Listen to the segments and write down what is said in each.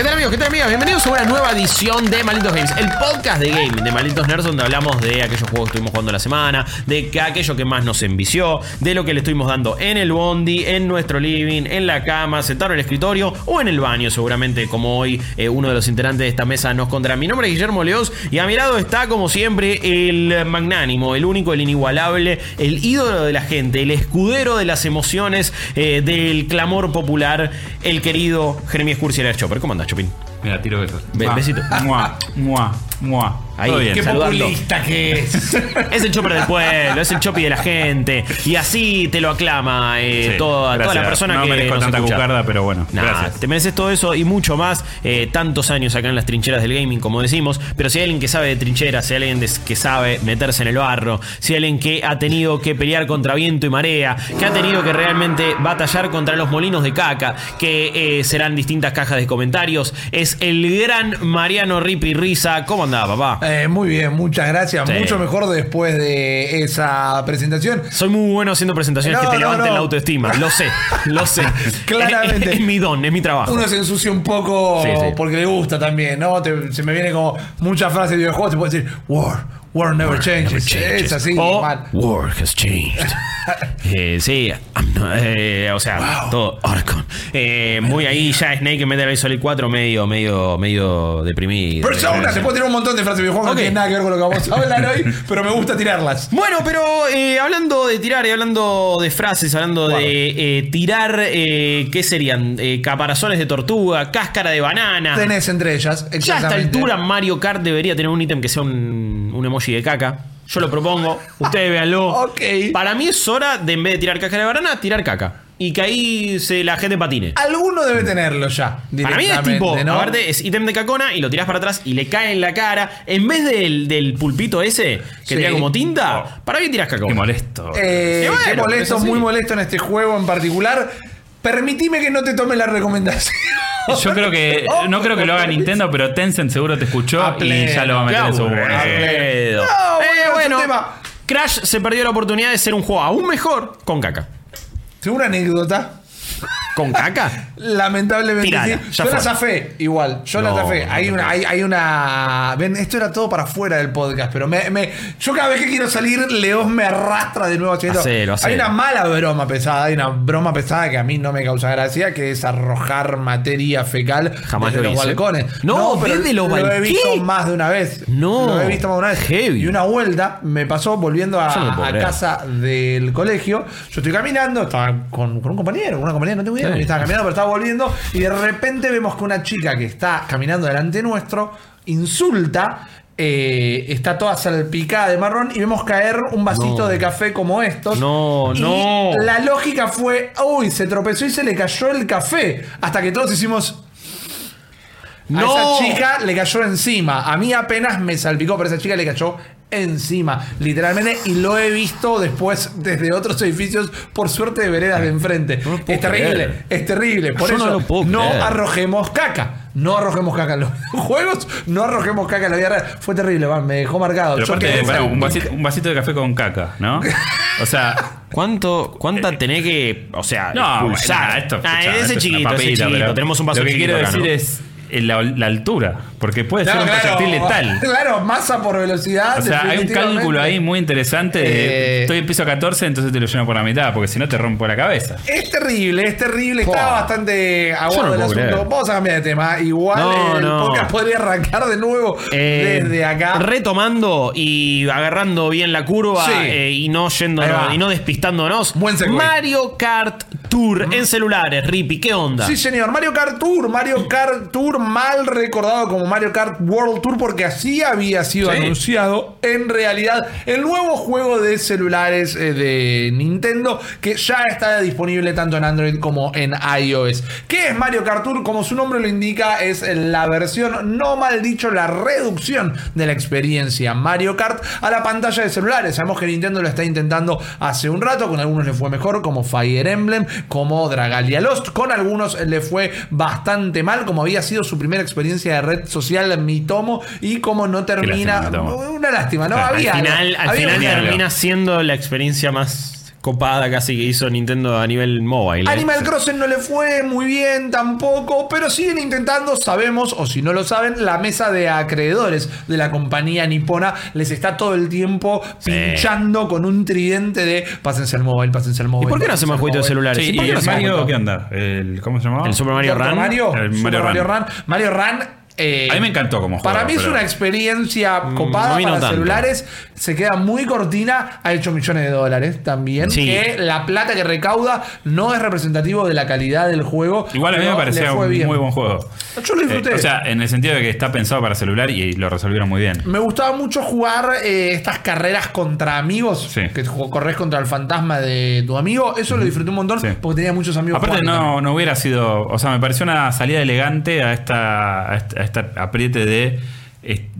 ¿Qué tal amigos? ¿Qué tal amigas? Bienvenidos a una nueva edición de Malditos Games, el podcast de gaming de Malditos Nerds donde hablamos de aquellos juegos que estuvimos jugando la semana, de que aquello que más nos envició, de lo que le estuvimos dando en el bondi, en nuestro living, en la cama, sentado en el escritorio o en el baño seguramente como hoy eh, uno de los integrantes de esta mesa nos contará. Mi nombre es Guillermo Leos y a mi lado está como siempre el magnánimo, el único, el inigualable, el ídolo de la gente, el escudero de las emociones, eh, del clamor popular, el querido Jeremías Cursi Chopper. ¿Cómo andás, Chopin? Mira, tiro besos. Be- besito. Mua, mua, mua. Ahí, Todo bien. qué Saludando. populista que es. es el chopper del pueblo, es el chopi de la gente. Y así te lo aclama eh, Sí, toda, toda la persona no que merezco nos tanta escucha. cucarda, pero bueno. Nah, gracias. te mereces todo eso y mucho más. eh, tantos años acá en las trincheras del gaming, como decimos. Pero si hay alguien que sabe de trincheras, si hay alguien des- que sabe meterse en el barro, si hay alguien que ha tenido que pelear contra viento y marea, que ha tenido que realmente batallar contra los molinos de caca, que eh, serán distintas cajas de comentarios, es el gran Mariano Ripi Risa. ¿Cómo papá? Eh, muy bien, muchas gracias. Sí. Mucho mejor después de esa presentación. Soy muy bueno haciendo presentaciones No, que te no, levanten no. la autoestima. Lo sé, lo sé. Claramente. Es, es mi don, es mi trabajo. Uno se ensucia un poco Sí, sí. porque le gusta también, ¿no? Te- se me viene como muchas frases de videojuegos. Te puedo decir, War, War never changes. Changes. Es así, O, mal. War has changed. Eh, sí, I'm not- eh, o sea, todo. Orcon. Eh, muy ahí ya Snake en Metal Gear Solid 4 medio, medio, medio deprimido. Persona, se puede tirar un montón de frases de videojuegos Ok. no tiene nada que ver con lo que vamos a hablar hoy, pero me gusta tirarlas. Bueno, pero eh, hablando de tirar y hablando de frases, hablando de eh, tirar, eh, ¿qué serían? Eh, caparazones de tortuga, cáscara de banana. Tenés entre ellas, Ya a esta altura Mario Kart debería tener un ítem que sea un, un emoji de caca. Yo lo propongo, ustedes véanlo. Ok. Para mí es hora de en vez de tirar caca de banana, tirar caca. Y que ahí se, la gente patine. Alguno debe tenerlo ya. Para mí es tipo, ¿no? aparte es ítem de cacona y lo tirás para atrás y le cae en la cara. En vez del, del pulpito ese que Sí. tira como tinta, Oh. para mí tirás Qué cacona. molesto. Eh, bueno, qué pero molesto, es así. muy molesto en este juego en particular. Permitime que no te tome la recomendación. Yo creo que. No creo que lo haga Nintendo, pero Tencent seguro te escuchó A y ya lo va a meter en su. No, Eh, bueno. Crash se perdió la oportunidad de ser un juego aún mejor con caca. Tengo una anécdota. ¿Con caca? Lamentablemente sí. ya Yo la zafé, igual. Yo la No, zafé. no, Hay no, una, no. hay, hay una. Ven, esto era todo para fuera del podcast, pero me, me- yo cada vez que quiero salir, Leos me arrastra de nuevo haciendo. Hacelo, hacelo. Hay una mala broma pesada, hay una broma pesada que a mí no me causa gracia, que es arrojar materia fecal Jamás desde lo los hice. balcones. No, pero desde los Lo he balcones. visto ¿Qué? más de una vez. No. Lo he visto más de una vez. Heavy. Y una vuelta me pasó volviendo a, no a casa del colegio. Yo estoy caminando, estaba con, con un compañero, con una compañera, no tengo Sí. Estaba caminando, pero estaba volviendo. Y de repente vemos que una chica que está caminando delante nuestro insulta. eh, está toda salpicada de marrón y vemos caer un vasito No. de café como estos. No, Y no. La lógica fue, uy, se tropezó y se le cayó el café. Hasta que todos hicimos, a No. esa chica le cayó encima. A mí apenas me salpicó, pero a esa chica le cayó encima, literalmente. Y lo he visto después desde otros edificios, por suerte de veredas de enfrente. No es terrible, creer. es terrible. Por Yo eso no lo puedo no creer. arrojemos caca. No arrojemos caca en los juegos, no arrojemos caca en la vida real. Fue terrible, man, me dejó marcado. Pero aparte, un, vasito, un vasito de café con caca, ¿no? O sea. ¿Cuánto, ¿Cuánta tenés que, o sea, No, expulsar? esto, Ah, ese esto es chiquito, una ese chiquito. Tenemos un vaso Lo que chiquito quiero acá, decir ¿no? es la, la altura, porque puede ser Claro, un proyectil letal. Claro, masa por velocidad. O sea, hay un cálculo ahí muy interesante. de, Eh, estoy en piso 14, entonces te lo lleno por la mitad, porque si no te rompo la cabeza. Es terrible, es terrible. Está Fua. bastante aguado no el asunto. creer. Vamos a cambiar de tema. Igual No, el no. podcast podría arrancar de nuevo Eh, desde acá. Retomando y agarrando bien la curva Sí. eh, y no yéndonos y no despistándonos. Buen. Mario Kart Tour en celulares, Rippy, ¿qué onda? Sí, señor. Mario Kart Tour. Mario Kart Tour, mal recordado como Mario Kart World Tour, porque así había sido Sí. anunciado. En realidad, el nuevo juego de celulares eh, de Nintendo, que ya está disponible tanto en Android como en iOS. ¿Qué es Mario Kart Tour? Como su nombre lo indica, es la versión, no mal dicho, la reducción de la experiencia Mario Kart a la pantalla de celulares. Sabemos que Nintendo lo está intentando hace un rato, con algunos le fue mejor, como Fire Emblem, como Dragalia Lost. Con algunos le fue bastante mal, como había sido su primera experiencia de red social mi tomo y como no termina. lástima, una lástima, ¿no? Al había al final, al había final un- algo. termina siendo la experiencia más copada casi que hizo Nintendo a nivel mobile. ¿eh? Animal Crossing no le fue muy bien tampoco, pero siguen intentando, sabemos, o si no lo saben, la mesa de acreedores de la compañía nipona les está todo el tiempo Sí. pinchando con un tridente de pásense al móvil, pásense al móvil. ¿Y por qué no hacemos jueguitos de móvil". celulares? Sí, ¿Y por ¿y qué no el Mario qué onda? El, ¿Cómo se llamaba? El Super Mario Super Run. Mario, El Super Mario Mario Run. Run. Mario Run. Eh, A mí me encantó como Para juego, mí es pero- una experiencia copada a mí no para tanto. celulares. Se queda muy cortina. Ha hecho millones de dólares también. Sí. Que la plata que recauda no es representativo de la calidad del juego. Igual a mí me parecía un bien. muy buen juego. Yo lo disfruté. Eh, o sea, en el sentido de que está pensado para celular y lo resolvieron muy bien. Me gustaba mucho jugar eh, estas carreras contra amigos. Sí. Que corres contra el fantasma de tu amigo. Eso lo disfruté un montón Sí. porque tenía muchos amigos. Aparte no, no hubiera sido, o sea, me pareció una salida elegante a esta, a esta, apriete de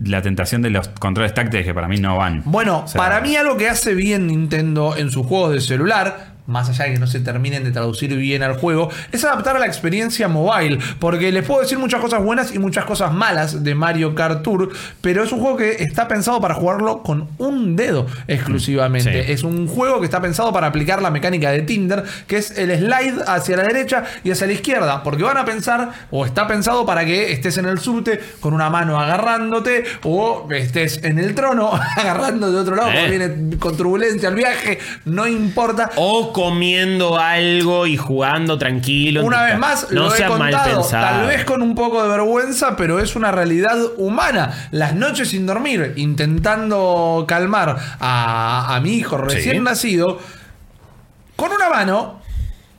la tentación de los controles táctiles que para mí no van. Bueno, O sea, para mí algo que hace bien Nintendo en sus juegos de celular, más allá de que no se terminen de traducir bien al juego, es adaptar a la experiencia mobile. Porque les puedo decir muchas cosas buenas y muchas cosas malas de Mario Kart Tour, pero es un juego que está pensado para jugarlo con un dedo exclusivamente. Sí. Es un juego que está pensado para aplicar la mecánica de Tinder, que es el slide hacia la derecha y hacia la izquierda. Porque van a pensar, o está pensado para que estés en el subte con una mano agarrándote, o estés en el trono agarrando de otro lado, porque Eh. viene con turbulencia el viaje, no importa. O comiendo algo y jugando tranquilo. Una vez más, no lo he contado, pensado. tal vez con un poco de vergüenza, pero es una realidad humana. Las noches sin dormir, intentando calmar a, a mi hijo recién Sí. nacido, con una mano,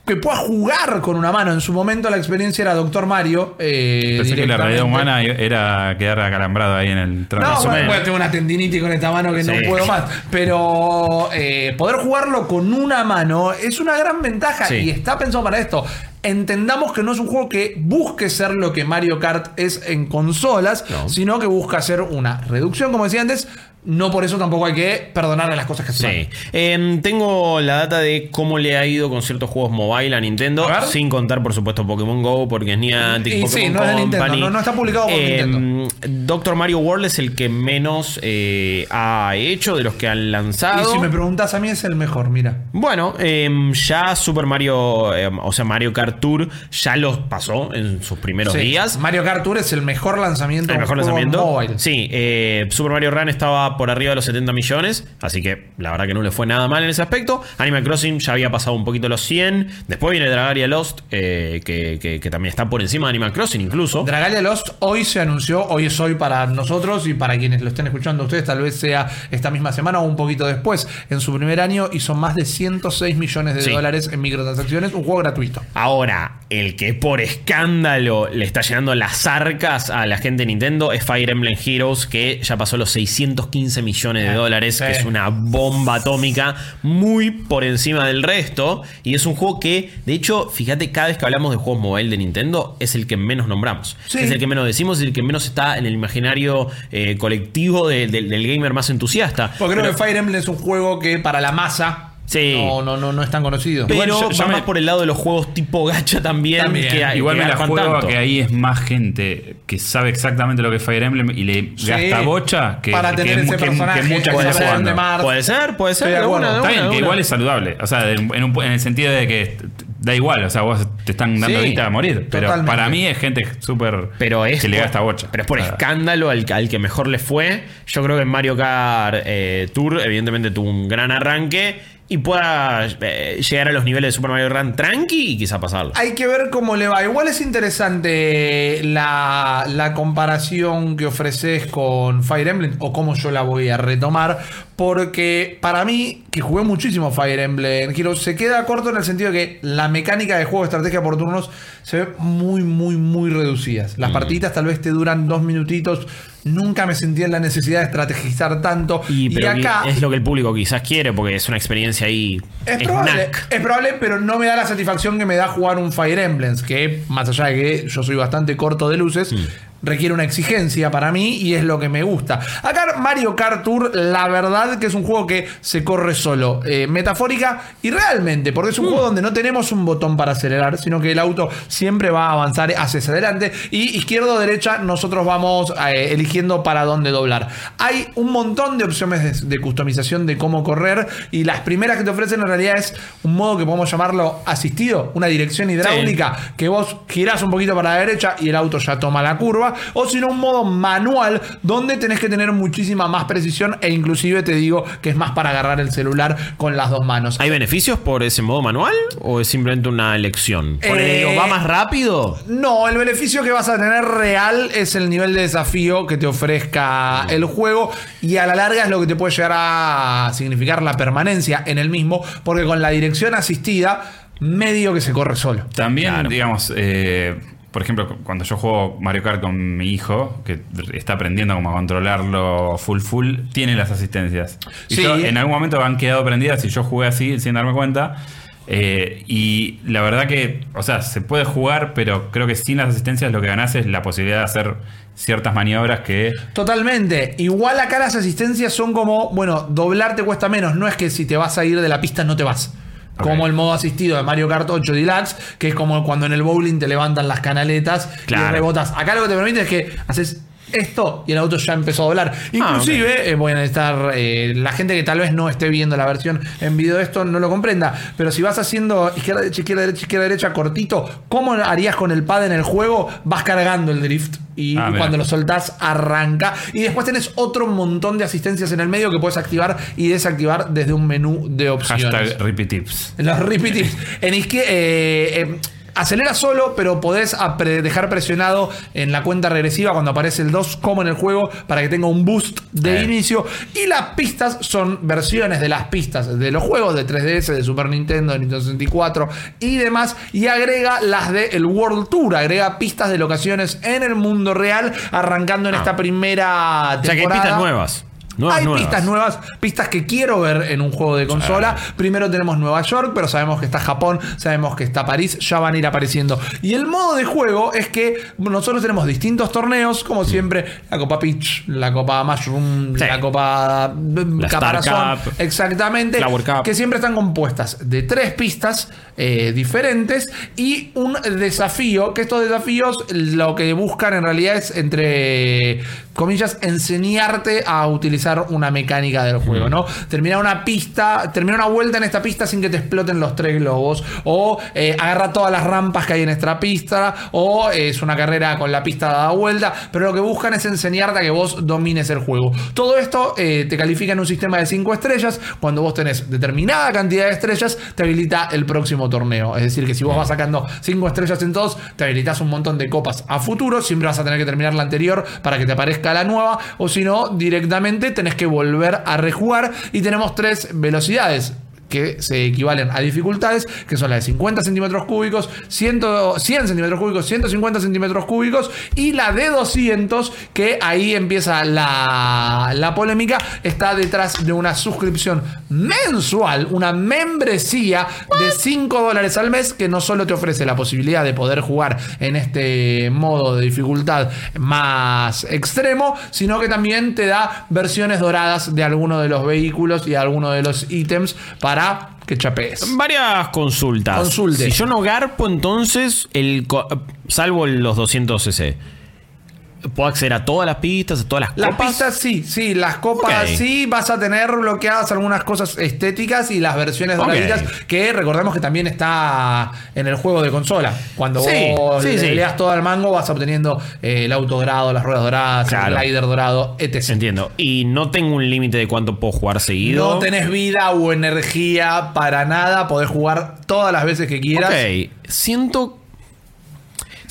que pueda jugar con una mano. En su momento la experiencia era Doctor Mario. eh, Pensé que la realidad humana era quedar acalambrado ahí en el trono. No, bueno, bueno, tengo una tendinitis con esta mano que no puedo más. Pero eh, poder jugarlo con una mano es una gran ventaja Sí. y está pensado para esto. Entendamos que no es un juego que busque ser lo que Mario Kart es en consolas, No. sino que busca ser una reducción, como decía antes. No por eso tampoco hay que perdonarle las cosas que se Sí. Em, tengo la data de cómo le ha ido con ciertos juegos mobile a Nintendo, A sin contar, por supuesto, Pokémon Go, porque es Niantic, Y sí, Pokémon es Nintendo, Company. no- no está publicado por Em, Doctor Mario World es el que menos eh, ha hecho de los que han Y lanzado. si me preguntas a mí es el mejor, mira. Bueno, em, ya Super Mario, o sea, Mario Kart Tour ya los pasó en sus primeros Sí, días. Mario Kart Tour es el mejor lanzamiento El mejor lanzamiento. mobile. Sí, eh, Super Mario Run estaba por arriba de los 70 millones, así que la verdad que no le fue nada mal en ese aspecto. Animal Crossing ya había pasado un poquito los 100. Después viene Dragaria Lost, eh, que, que- que también está por encima de Animal Crossing incluso. Dragalia Lost hoy se anunció, hoy es hoy para nosotros y para quienes lo estén escuchando ustedes, tal vez sea esta misma semana o un poquito después. En su primer año hizo más de 106 millones de Sí. dólares en microtransacciones, un juego gratuito. Ahora, el que por escándalo le está llenando las arcas a la gente de Nintendo es Fire Emblem Heroes, que ya pasó los 615 millones de dólares, sí. que es una bomba atómica muy por encima del resto. Y es un juego que, de hecho, fíjate, cada vez que hablamos de juegos mobile de Nintendo, es el que menos nombramos. Sí. Es el que menos decimos, es el que menos está en el imaginario eh, colectivo de- de- del gamer más entusiasta. Porque creo Pero- que Fire Emblem es un juego que para la masa Sí. no, no, no, no es tan conocido. pero Igual yo- yo va me- más por el lado de los juegos tipo gacha también. También. que, Igual que me la juego a que ahí es más gente que sabe exactamente lo que es Fire Emblem y le Sí. gasta bocha que, Para que, tener ese que- que personaje, mucha puede gente ser jugando. de Mars. Puede ser, puede Está bien, de que una. igual es saludable. O sea, en, en un- en el sentido de que da igual. O sea, vos te están dando Sí, guita a morir. Pero totalmente. para mí es gente súper Pero es que le gasta bocha. Pero es por escándalo al, al que mejor le fue. Yo creo que en Mario Kart eh, Tour, evidentemente, tuvo un gran arranque y pueda eh, llegar a los niveles de Super Mario Run tranqui y quizá pasarlo. Hay que ver cómo le va. Igual es interesante la, la comparación que ofreces con Fire Emblem o cómo yo la voy a retomar. Porque para mí, que jugué muchísimo Fire Emblem Heroes, se queda corto en el sentido de que la mecánica de juego de estrategia por turnos se ve muy, muy, muy reducidas. Mm. Las partiditas tal vez te duran dos minutitos. Nunca me sentí en la necesidad de estrategizar tanto. Y, acá. es lo que el público quizás quiere porque es una experiencia ahí. Es probable, es probable, pero no me da la satisfacción que me da jugar un Fire Emblem, que más allá de que yo soy bastante corto de luces, requiere una exigencia para mí y es lo que me gusta. Acá Mario Kart Tour, la verdad que es un juego que se corre solo, eh, metafórica y realmente, porque es un juego donde no tenemos un botón para acelerar, sino que el auto siempre va a avanzar hacia adelante y izquierda o derecha nosotros vamos eh, eligiendo para dónde doblar. Hay un montón de opciones de, de customización de cómo correr y las primeras que te ofrecen en realidad es un modo que podemos llamarlo asistido, una dirección hidráulica que vos girás un poquito para la derecha y el auto ya toma la curva, o si no un modo manual donde tenés que tener muchísima más precisión e inclusive te digo que es más para agarrar el celular con las dos manos. ¿Hay beneficios por ese modo manual o es simplemente una elección? Porque Eh, digo, ¿va más rápido? No, el beneficio que vas a tener real es el nivel de desafío que te ofrezca el juego y a la larga es lo que te puede llegar a significar la permanencia en el mismo, porque con la dirección asistida medio que se corre solo. También, Claro. digamos, eh, por ejemplo, cuando yo juego Mario Kart con mi hijo, que está aprendiendo como a controlarlo full full, tiene las asistencias. Y Sí. yo, en algún momento han quedado prendidas y yo jugué así sin darme cuenta. Eh, y la verdad que, o sea, se puede jugar, pero creo que sin las asistencias lo que ganás es la posibilidad de hacer ciertas maniobras que Totalmente. Igual acá las asistencias son como, bueno, doblar te cuesta menos. No es que si te vas a ir de la pista no te vas. Como el modo asistido de Mario Kart 8 Deluxe, que es como cuando en el bowling te levantan las canaletas Claro. y rebotas. Acá lo que te permite es que haces esto y el auto ya empezó a doblar. Inclusive, eh, voy a necesitar eh, la gente que tal vez no esté viendo la versión en video de esto no lo comprenda, pero si vas haciendo izquierda, derecha, izquierda, derecha, izquierda, derecha, cortito, ¿cómo harías con el pad en el juego? Vas cargando el drift y Ah, cuando lo soltás arranca y después tenés otro montón de asistencias en el medio que puedes activar y desactivar desde un menú de opciones. hashtag. Los repeat tips. En izquier- eh, eh, acelera solo, pero podés dejar presionado en la cuenta regresiva cuando aparece el 2 como en el juego para que tenga un boost de Eh. inicio. Y las pistas son versiones de las pistas de los juegos de 3DS, de Super Nintendo, de Nintendo 64 y demás. Y agrega las de el World Tour, agrega pistas de locaciones en el mundo real, arrancando en esta primera Ah. O sea que hay temporada. pistas nuevas. Nuevas, Hay nuevas. pistas nuevas, pistas que quiero ver en un juego de consola. Primero tenemos Nueva York, pero sabemos que está Japón, sabemos que está París, ya van a ir apareciendo. Y el modo de juego es que nosotros tenemos distintos torneos, como siempre, la Copa Peach, la Copa Mushroom, Sí. la Copa La Star Caparazón, Cup, exactamente, Cup. que siempre están compuestas de tres pistas eh, diferentes y un desafío, que estos desafíos lo que buscan en realidad es, entre comillas, enseñarte a utilizar una mecánica del juego, ¿no? Terminar una pista, terminar una vuelta en esta pista sin que te exploten los tres globos, o eh, agarra todas las rampas que hay en esta pista, o eh, es una carrera con la pista dada vuelta, pero lo que buscan es enseñarte a que vos domines el juego. Todo esto eh, te califica en un sistema de 5 estrellas, cuando vos tenés determinada cantidad de estrellas, te habilita el próximo torneo. Es decir, que si vos vas sacando 5 estrellas en todos, te habilitas un montón de copas a futuro, siempre vas a tener que terminar la anterior para que te aparezca la nueva, o si no, directamente tenés que volver a rejugar y tenemos tres velocidades que se equivalen a dificultades, que son las de 50 centímetros cúbicos, 100, 100 centímetros cúbicos, 150 centímetros cúbicos, y la de 200, que ahí empieza la, la polémica, está detrás de una suscripción mensual, una membresía de 5 dólares al mes, que no solo te ofrece la posibilidad de poder jugar en este modo de dificultad más extremo, sino que también te da versiones doradas de alguno de los vehículos y alguno de los ítems para que chapees. Varias consultas. Consulte. Si yo no garpo, entonces, el salvo los 200 cc, ¿puedo acceder a todas las pistas, a todas las Las copas? pistas sí, sí, las copas sí, vas a tener bloqueadas algunas cosas estéticas y las versiones Ok. doraditas, que recordemos que también está en el juego de consola. Cuando Sí, vos sí, le, sí. todo al mango, vas obteniendo eh, el auto dorado, las ruedas doradas, Claro. el glider dorado, etc. Entiendo. Y no tengo un límite de cuánto puedo jugar seguido. No tenés vida o energía para nada, podés jugar todas las veces que quieras. Ok. Siento.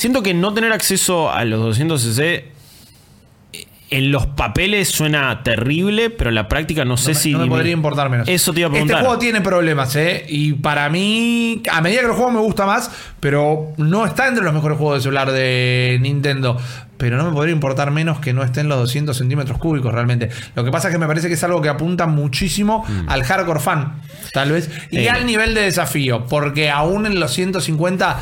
Siento que no tener acceso a los 200 cc en los papeles suena terrible, pero en la práctica no sé No me- si. no me podría importar menos. Eso te iba a Este juego tiene problemas, ¿eh? Y para mí, a medida que el juego me gusta más, pero no está entre los mejores juegos de celular de Nintendo. Pero no me podría importar menos que no estén los 200 centímetros cúbicos realmente. Lo que pasa es que me parece que es algo que apunta muchísimo al hardcore fan, tal vez. Y Mm. Eh. al nivel de desafío. Porque aún en los 150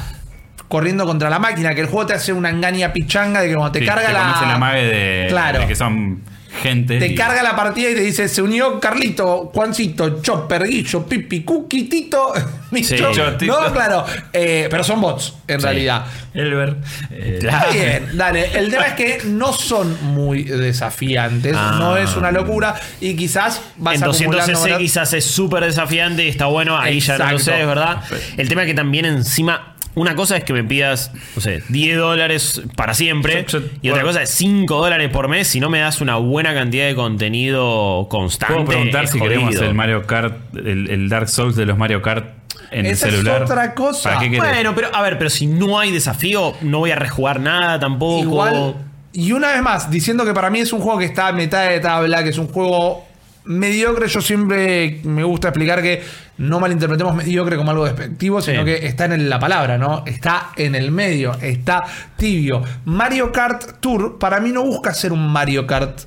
corriendo contra la máquina, que el juego te hace una engaña pichanga de que cuando te Sí, carga te la. la mague de, Claro. de que son gente. Te y- carga la partida y te dice, se unió Carlito, Juancito, Chopper, Guillo, Pipi, Cookie, Tito, Micho. Sí. No, claro. eh, pero son bots, en Sí. realidad. Elber. eh, Está bien, dale. El tema es que no son muy desafiantes, Ah. no es una locura y quizás vas en 200 acumulando cc horas- quizás es súper desafiante y está bueno, ahí ya no lo sé, es verdad. El tema es que también encima, una cosa es que me pidas, no sé, 10 dólares para siempre Yo- yo- y otra bueno. cosa es 5 dólares por mes si no me das una buena cantidad de contenido constante. Puedo preguntar es si queremos jodido. el Mario Kart, el, el Dark Souls de los Mario Kart en Esa el es celular. otra cosa. Bueno, pero a ver, pero si no hay desafío, no voy a rejugar nada tampoco. Igual, y una vez más, diciendo que para mí es un juego que está a mitad de tabla, que es un juego mediocre, yo siempre me gusta explicar que no malinterpretemos mediocre como algo despectivo, sino Sí. que está en la palabra, ¿no? Está en el medio, está tibio. Mario Kart Tour para mí no busca ser un Mario Kart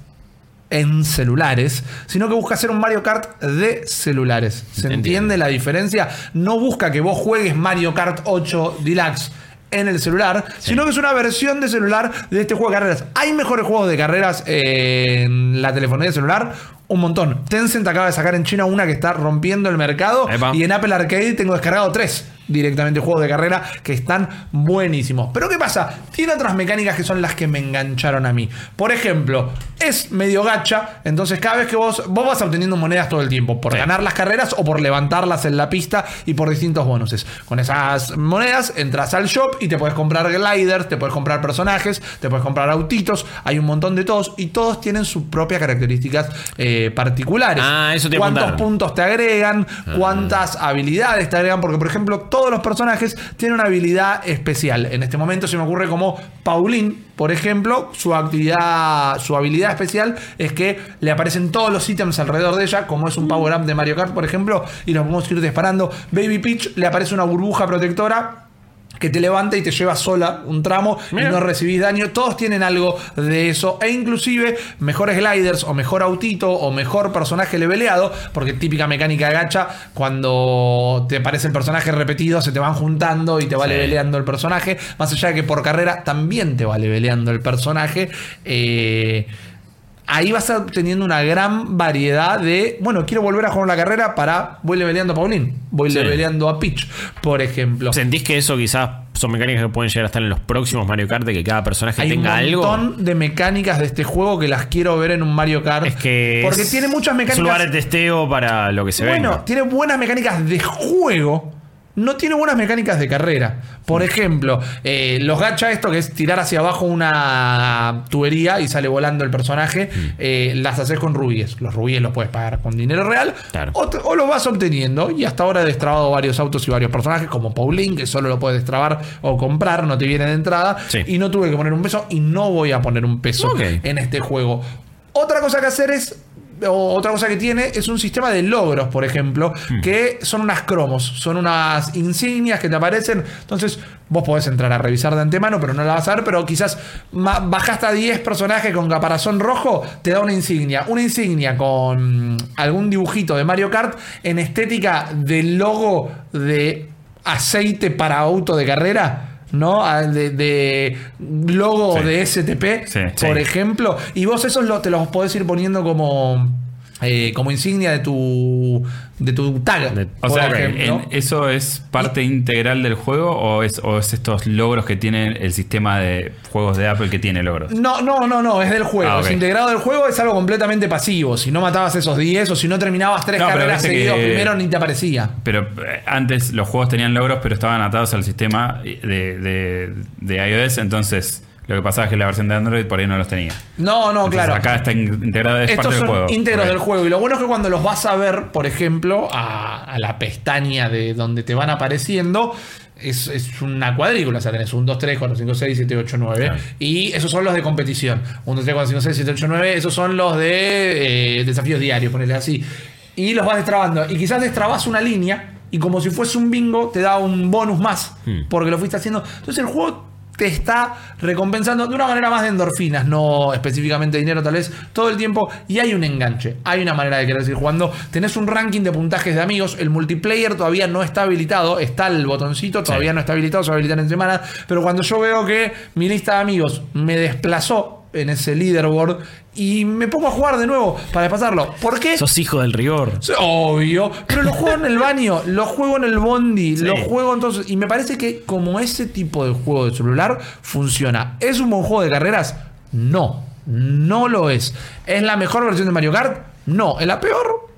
en celulares, sino que busca ser un Mario Kart de celulares. ¿Se entiende la diferencia? No busca que vos juegues Mario Kart 8 Deluxe en el celular, sino que es una versión de celular de este juego de carreras. ¿Hay mejores juegos de carreras en la telefonía celular? Un montón. Tencent acaba de sacar en China una que está rompiendo el mercado Epa. y en Apple Arcade tengo descargado tres directamente juegos de carrera que están buenísimos. Pero ¿qué pasa? Tiene otras mecánicas que son las que me engancharon a mí. Por ejemplo, es medio gacha, entonces cada vez que vos, vos vas obteniendo monedas todo el tiempo, por Sí. ganar las carreras o por levantarlas en la pista y por distintos bonuses. Con esas monedas entras al shop y te puedes comprar gliders, te puedes comprar personajes, te puedes comprar autitos, hay un montón de todos y todos tienen sus propias características eh, particulares. Ah, eso te ¿Cuántos puntos te agregan? ¿Cuántas habilidades te agregan? Porque, por ejemplo, todos los personajes tienen una habilidad especial. En este momento se me ocurre como Pauline, por ejemplo, su actividad, su habilidad especial es que le aparecen todos los ítems alrededor de ella, como es un power up de Mario Kart, por ejemplo, y los podemos ir disparando. Baby Peach le aparece una burbuja protectora que te levanta y te lleva sola un tramo Mira. y no recibís daño. Todos tienen algo de eso. E inclusive mejores gliders o mejor autito o mejor personaje leveleado. Porque típica mecánica de gacha, cuando te aparece el personaje repetido, se te van juntando y te va Sí. leveleando el personaje. Más allá de que por carrera también te va leveleando el personaje. Eh, Ahí vas obteniendo una gran variedad de. Bueno, quiero volver a jugar la carrera para. Voy leveleando a Paulín. Voy Sí. leveleando a Peach, por ejemplo. ¿Sentís que eso quizás son mecánicas que pueden llegar a estar en los próximos Mario Kart de que cada personaje Hay un tenga algo? montón de mecánicas de este juego que las quiero ver en un Mario Kart. Es que porque es- tiene muchas Es un lugar de mecánicas. testeo para lo que se ve. Bueno, tiene buenas mecánicas de juego. No tiene buenas mecánicas de carrera. Por ejemplo, eh, los gacha, esto que es tirar hacia abajo una tubería y sale volando el personaje, Mm. eh, las haces con rubíes. Los rubíes los puedes pagar con dinero real Claro. o, te- o los vas obteniendo. Y hasta ahora he destrabado varios autos y varios personajes, como Pauline, que solo lo puedes destrabar o comprar, no te viene de entrada. Sí. Y no tuve que poner un peso y no voy a poner un peso en este juego. Otra cosa que hacer es. O otra cosa que tiene es un sistema de logros, por ejemplo, Hmm. que son unas cromos, son unas insignias que te aparecen. Entonces, vos podés entrar a revisar de antemano, pero no la vas a ver. Pero quizás bajaste a 10 personajes con caparazón rojo, te da una insignia. Una insignia con algún dibujito de Mario Kart en estética del logo de aceite para auto de carrera. ¿No? De, de logo Sí. de STP, Sí, por sí. ejemplo. Y vos esos lo- te los podés ir poniendo como, eh, como insignia de tu, de tu tag. De- O sea, ejemplo. ¿eso es parte integral del juego o es, o es estos logros que tiene el sistema de juegos de Apple que tiene logros? No, no, no, no, es del juego. Ah. Es integrado del juego, es algo completamente pasivo. Si no matabas esos 10 o si no terminabas tres No, carreras seguidos que- primero, ni te aparecía. Pero eh, antes los juegos tenían logros, pero estaban atados al sistema de, de- de iOS, entonces lo que pasaba es que la versión de Android por ahí no los tenía. No, no, Entonces, claro. Acá está in- integrado, es Estos parte son del juego. íntegros del juego. Y lo bueno es que cuando los vas a ver, por ejemplo, a, a la pestaña de donde te van apareciendo, es, es una cuadrícula. O sea, tenés un 2, 3, 4, 5, 6, 7, 8, 9. Claro. Y esos son los de competición. 1, 2, 3, 4, 5, 6, 7, 8, 9. Esos son los de eh, desafíos diarios, ponele así. Y los vas destrabando. Y quizás destrabas una línea. Y como si fuese un bingo, te da un bonus más. Porque lo fuiste haciendo. Entonces el juego te está recompensando de una manera más de endorfinas, no específicamente dinero tal vez, todo el tiempo. Y hay un enganche, hay una manera de querer seguir jugando. Tenés un ranking de puntajes de amigos, el multiplayer todavía no está habilitado, está el botoncito, todavía no está habilitado, se va a habilitar en semana. Pero cuando yo veo que mi lista de amigos me desplazó en ese leaderboard y me pongo a jugar de nuevo para pasarlo. ¿Por qué? Sos hijo del rigor. Obvio, pero lo juego en el baño, lo juego en el bondi, lo juego entonces. Y me parece que como ese tipo de juego de celular funciona. ¿Es un buen juego de carreras? No, no lo es. ¿Es la mejor versión de Mario Kart? No. ¿Es la peor?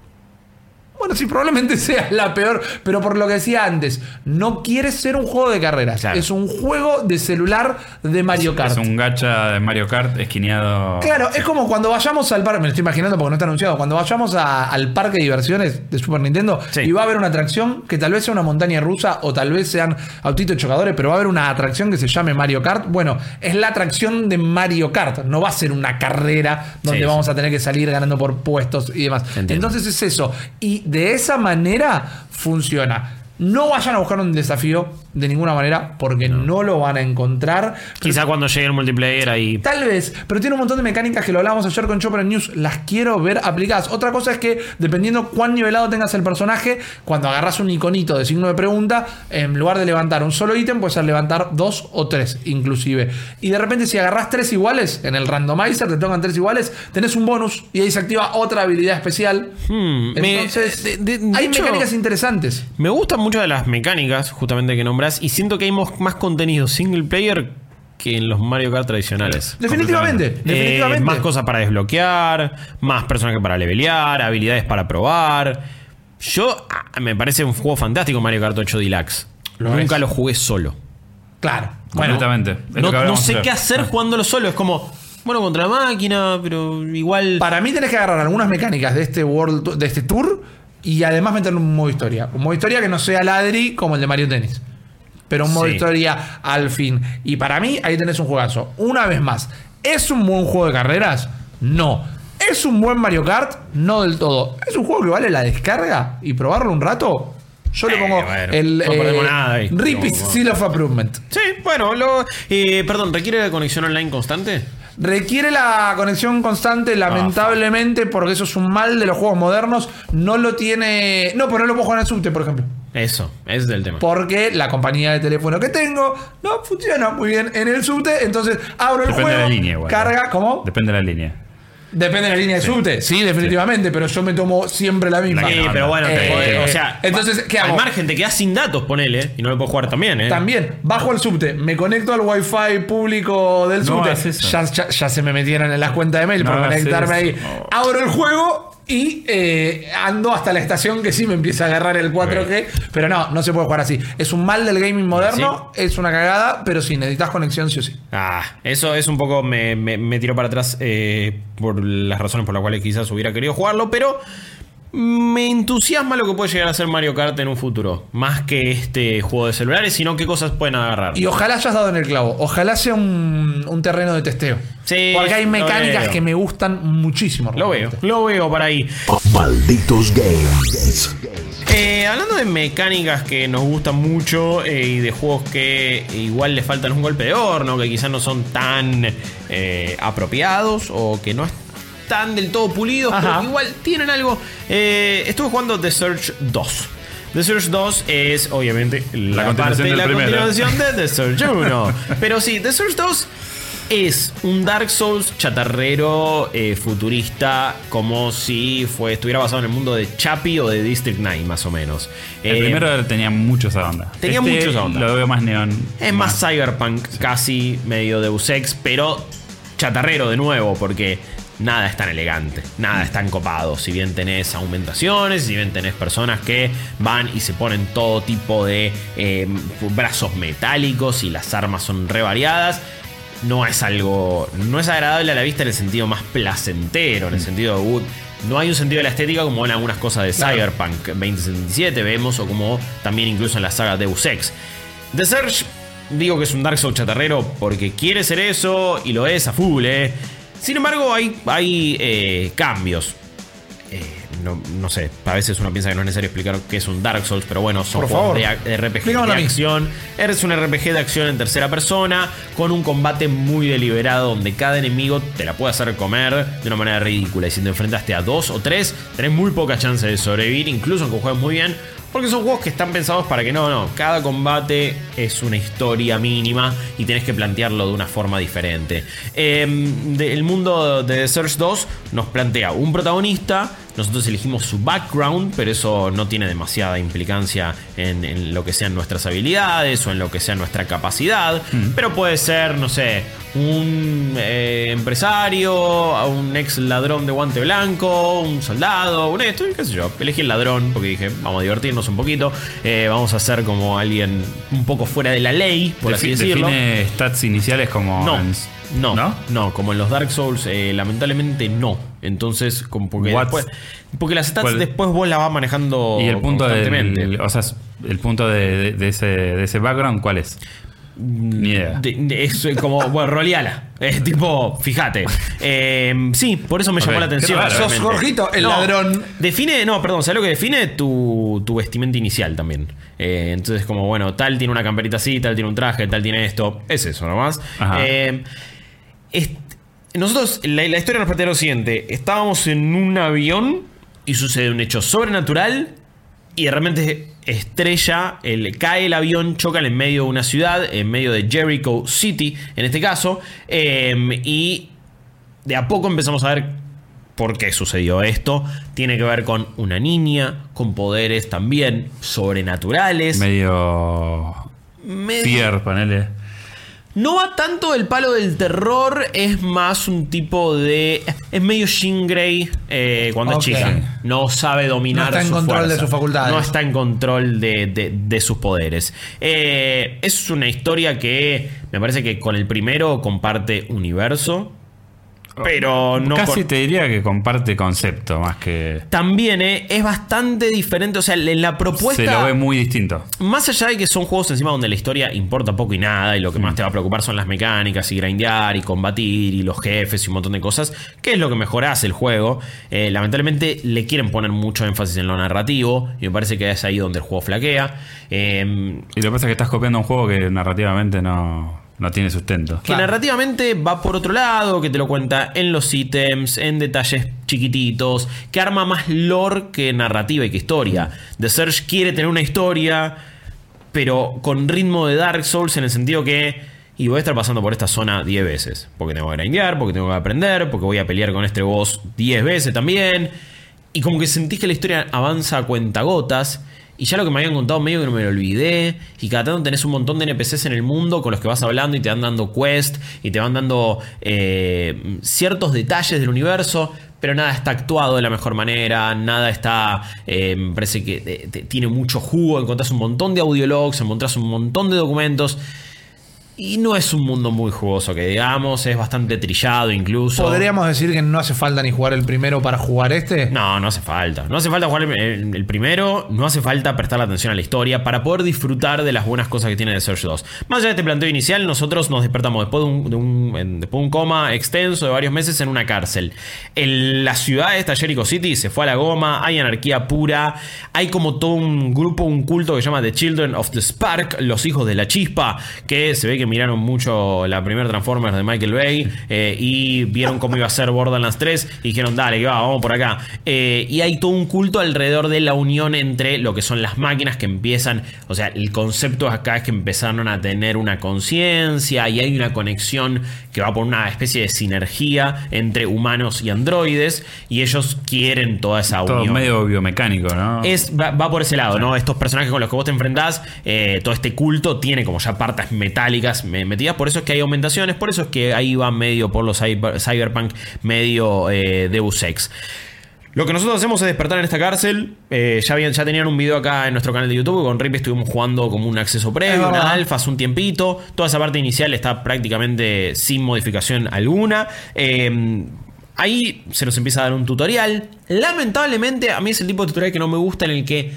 Bueno, sí, probablemente sea la peor, pero por lo que decía antes, no quiere ser un juego de carreras. Claro. Es un juego de celular de Mario Kart. Es un gacha de Mario Kart esquineado. Claro, es como cuando vayamos al parque, me lo estoy imaginando porque no está anunciado, cuando vayamos a- al parque de diversiones de Super Nintendo Sí. y va a haber una atracción que tal vez sea una montaña rusa o tal vez sean autitos chocadores, pero va a haber una atracción que se llame Mario Kart. Bueno, es la atracción de Mario Kart, no va a ser una carrera donde Sí, vamos a tener que salir ganando por puestos y demás. Entiendo. Entonces es eso. Y de esa manera funciona. No vayan a buscar un desafío de ninguna manera porque no, lo van a encontrar. Quizá cuando llegue el multiplayer ahí. Tal vez, pero tiene un montón de mecánicas que lo hablábamos ayer con Chopper News. Las quiero ver aplicadas. Otra cosa es que, dependiendo cuán nivelado tengas el personaje, cuando agarras un iconito de signo de pregunta, en lugar de levantar un solo ítem, puedes levantar dos o tres, inclusive. Y de repente, si agarras tres iguales, en el randomizer te tocan tres iguales, tenés un bonus y ahí se activa otra habilidad especial. Hmm, Entonces, de- de- de hay mecánicas interesantes. Me gustan mucho de las mecánicas, justamente que nombras, y siento que hay más contenido single player que en los Mario Kart tradicionales. Definitivamente, Eh, definitivamente. más cosas para desbloquear, más personajes para levelear, habilidades para probar. Yo ah, me parece un juego fantástico Mario Kart 8 Deluxe. Lo Nunca es. lo jugué solo. Claro. Bueno, Completamente. No, sé qué hacer jugándolo solo. Es como, bueno, contra la máquina, pero igual. Para mí tenés que agarrar algunas mecánicas de este World Tour- de este tour y además meterle un modo historia. Un modo historia que no sea ladri como el de Mario Tennis. Pero un modo Sí. historia al fin. Y para mí, ahí tenés un juegazo. Una vez más, ¿es un buen juego de carreras? No. ¿Es un buen Mario Kart? No del todo. ¿Es un juego que vale la descarga y probarlo un rato? Yo le Eh, pongo bueno, el no perdemos nada ahí. Seal of Improvement. Sí, bueno, lo, eh, perdón, ¿requiere conexión online constante? Requiere la conexión constante, lamentablemente, porque eso es un mal de los juegos modernos. No lo tiene. No, pero no lo puedo jugar en el subte, por ejemplo. Eso, ese es el tema. Porque la compañía de teléfono que tengo no funciona muy bien en el subte. Entonces abro el Depende juego. de la línea, igual. Carga, ¿cómo? Depende de la línea. Depende de la línea de subte. Sí, definitivamente. Pero yo me tomo siempre la misma. Sí, pero no. bueno, te Eh, podés- o sea, entonces, ¿qué al hago? margen te quedas sin datos, ponele, y no lo puedo jugar también, ¿eh? También, bajo el subte, me conecto al wifi público del No subte. hagas eso. Ya, ya- ya se me metieron en las cuentas de mail No por hagas conectarme ahí. eso. Abro el juego y eh, ando hasta la estación que sí me empieza a agarrar el 4G. Pero no, no se puede jugar así. Es un mal del gaming moderno, es una cagada, pero sí, necesitas conexión sí o sí. Ah, eso es un poco. Me, me, me tiró para atrás eh, por las razones por las cuales quizás hubiera querido jugarlo, pero. Me entusiasma lo que puede llegar a ser Mario Kart en un futuro. Más que este juego de celulares, sino qué cosas pueden agarrar. Y ojalá hayas dado en el clavo. Ojalá sea un, un terreno de testeo. Sí, Porque hay mecánicas que me gustan muchísimo. Lo veo, lo veo por ahí. Malditos Games. Eh, hablando de mecánicas que nos gustan mucho eh, y de juegos que igual le faltan un golpe de horno, que quizás no son tan eh, apropiados o que no están del todo pulidos, Ajá. pero igual tienen algo. Eh, estuve jugando The Search 2. The Search 2 es obviamente la, continuación parte del la primero. continuación de The Search 1. Pero sí, The Search 2 es un Dark Souls chatarrero eh, futurista, como si fue, estuviera basado en el mundo de Chappie o de District 9, más o menos. El Eh, primero tenía mucho esa onda. tenía Este mucho esa onda. Lo veo más neón. Es más cyberpunk, casi medio Deus Ex, pero chatarrero de nuevo, porque nada es tan elegante, nada es tan copado. Si bien tenés aumentaciones, si bien tenés personas que van y se ponen todo tipo de eh, brazos metálicos y las armas son re variadas. No es algo. No es agradable a la vista en el sentido más placentero, en el sentido de. no hay un sentido de la estética como en algunas cosas de Cyberpunk 2077 vemos, o como también incluso en la saga Deus Ex. The Surge, digo que es un Dark Souls chatarrero porque quiere ser eso y lo es a full, ¿eh? Sin embargo, hay, hay eh, cambios. Eh, no, no sé, a veces uno piensa que no es necesario explicar qué es un Dark Souls, pero bueno, son juegos favor. de, RPG de acción. Es un RPG de acción en tercera persona, con un combate muy deliberado, donde cada enemigo te la puede hacer comer de una manera ridícula. Y si te enfrentaste a dos o tres, tenés muy poca chance de sobrevivir, incluso aunque juegues muy bien. Porque son juegos que están pensados para que no, no. Cada combate es una historia mínima y tenés que plantearlo de una forma diferente. Eh, de- el mundo de The Search 2 nos plantea un protagonista. Nosotros elegimos su background, pero eso no tiene demasiada implicancia en, en lo que sean nuestras habilidades o en lo que sea nuestra capacidad. Pero puede ser, no sé, un eh, empresario, un ex ladrón de guante blanco, un soldado, un esto, qué sé yo. Elegí el ladrón porque dije, vamos a divertirnos un poquito. eh, vamos a ser como alguien un poco fuera de la ley, por así decirlo. Define stats iniciales como. No, en- no, no, ¿No? como en los Dark Souls, eh, lamentablemente no. Entonces, como porque después, porque las stats ¿Cuál? después vos las vas manejando Y el punto constantemente. del, o sea, el punto de, de- de ese, de ese background, ¿cuál es? Ni idea. De- de- es como, bueno, roleala. Es tipo, fíjate. Eh, sí, por eso me llamó la atención. raro. Sos Jorgito, el ladrón. Define, no, perdón, ¿sabes lo que define? Tu, tu vestimenta inicial también. Eh, entonces, como, bueno, tal tiene una camperita así, tal tiene un traje, tal tiene esto. Es eso nomás. Ajá. Eh, nosotros, la, la historia nos plantea lo siguiente: estábamos en un avión y sucede un hecho sobrenatural y de repente estrella, el, cae el avión, chocan en medio de una ciudad, en medio de Jericho City, en este caso, eh, y de a poco empezamos a ver por qué sucedió esto. Tiene que ver con una niña, con poderes también sobrenaturales. Medio. Medio- Fear. No va tanto el palo del terror, es más un tipo de. Es medio Jean Grey eh, cuando es chica. No sabe dominar No está en su control de sus facultades. No está en control de, de- de sus poderes. Eh, es una historia que me parece que con el primero comparte universo. Pero no. Casi con- te diría que comparte concepto más que. También eh, es bastante diferente. O sea, en la propuesta. Se lo ve muy distinto. Más allá de que son juegos encima donde la historia importa poco y nada, y lo que más te va a preocupar son las mecánicas y grindear y combatir y los jefes y un montón de cosas, que es lo que mejor hace el juego. Eh, lamentablemente le quieren poner mucho énfasis en lo narrativo, y me parece que es ahí donde el juego flaquea. Eh, Y lo que pasa es que estás copiando un juego que narrativamente no, no tiene sustento. que narrativamente va por otro lado, que te lo cuenta en los ítems, en detalles chiquititos, que arma más lore que narrativa y que historia. The Search quiere tener una historia, pero con ritmo de Dark Souls en el sentido que... Y voy a estar pasando por esta zona 10 veces. Porque tengo que grindear, porque tengo que aprender, porque voy a pelear con este boss 10 veces también. Y como que sentís que la historia avanza a cuentagotas. Y ya lo que me habían contado medio que no me lo olvidé. Y cada tanto tenés un montón de NPCs en el mundo con los que vas hablando y te van dando quest. Y te van dando eh, ciertos detalles del universo. Pero nada está actuado de la mejor manera. Nada está. eh, me parece que eh, tiene mucho jugo. Encontrás un montón de audiologs. Encontrás un montón de documentos. Y no es un mundo muy jugoso, que digamos, es bastante trillado incluso. ¿Podríamos decir que no hace falta ni jugar el primero para jugar este? No, no hace falta. No hace falta jugar el, el- el primero, no hace falta prestar atención a la historia para poder disfrutar de las buenas cosas que tiene The Search 2. Más allá de este planteo inicial, nosotros nos despertamos después de un, de un- en- después de un coma extenso de varios meses en una cárcel. En la ciudad esta Jericho City se fue a la goma, hay anarquía pura, hay como todo un grupo, un culto que se llama The Children of the Spark, los hijos de la chispa, que se ve que miraron mucho la primera Transformers de Michael Bay eh, y vieron cómo iba a ser Borderlands 3 y dijeron, dale, que va, vamos por acá. Eh, y hay todo un culto alrededor de la unión entre lo que son las máquinas que empiezan, o sea, el concepto acá es que empezaron a tener una conciencia y hay una conexión que va por una especie de sinergia entre humanos y androides y ellos quieren toda esa Todo unión. medio biomecánico, ¿no? Es, va, va por ese lado, ¿no? Estos personajes con los que vos te enfrentás, eh, todo este culto tiene como ya partes metálicas me- metidas, por eso es que hay aumentaciones, por eso es que ahí va medio por los cyber- cyberpunk, medio eh, Deus Ex. Lo que nosotros hacemos es despertar en esta cárcel. eh, ya, habían, ya tenían un video acá en nuestro canal de YouTube. Con Rip estuvimos jugando como un acceso Es previo, una alfa hace un tiempito. Toda esa parte inicial está prácticamente sin modificación alguna. Eh, ahí se nos empieza a dar un tutorial. Lamentablemente, a mí es el tipo de tutorial que no me gusta en el que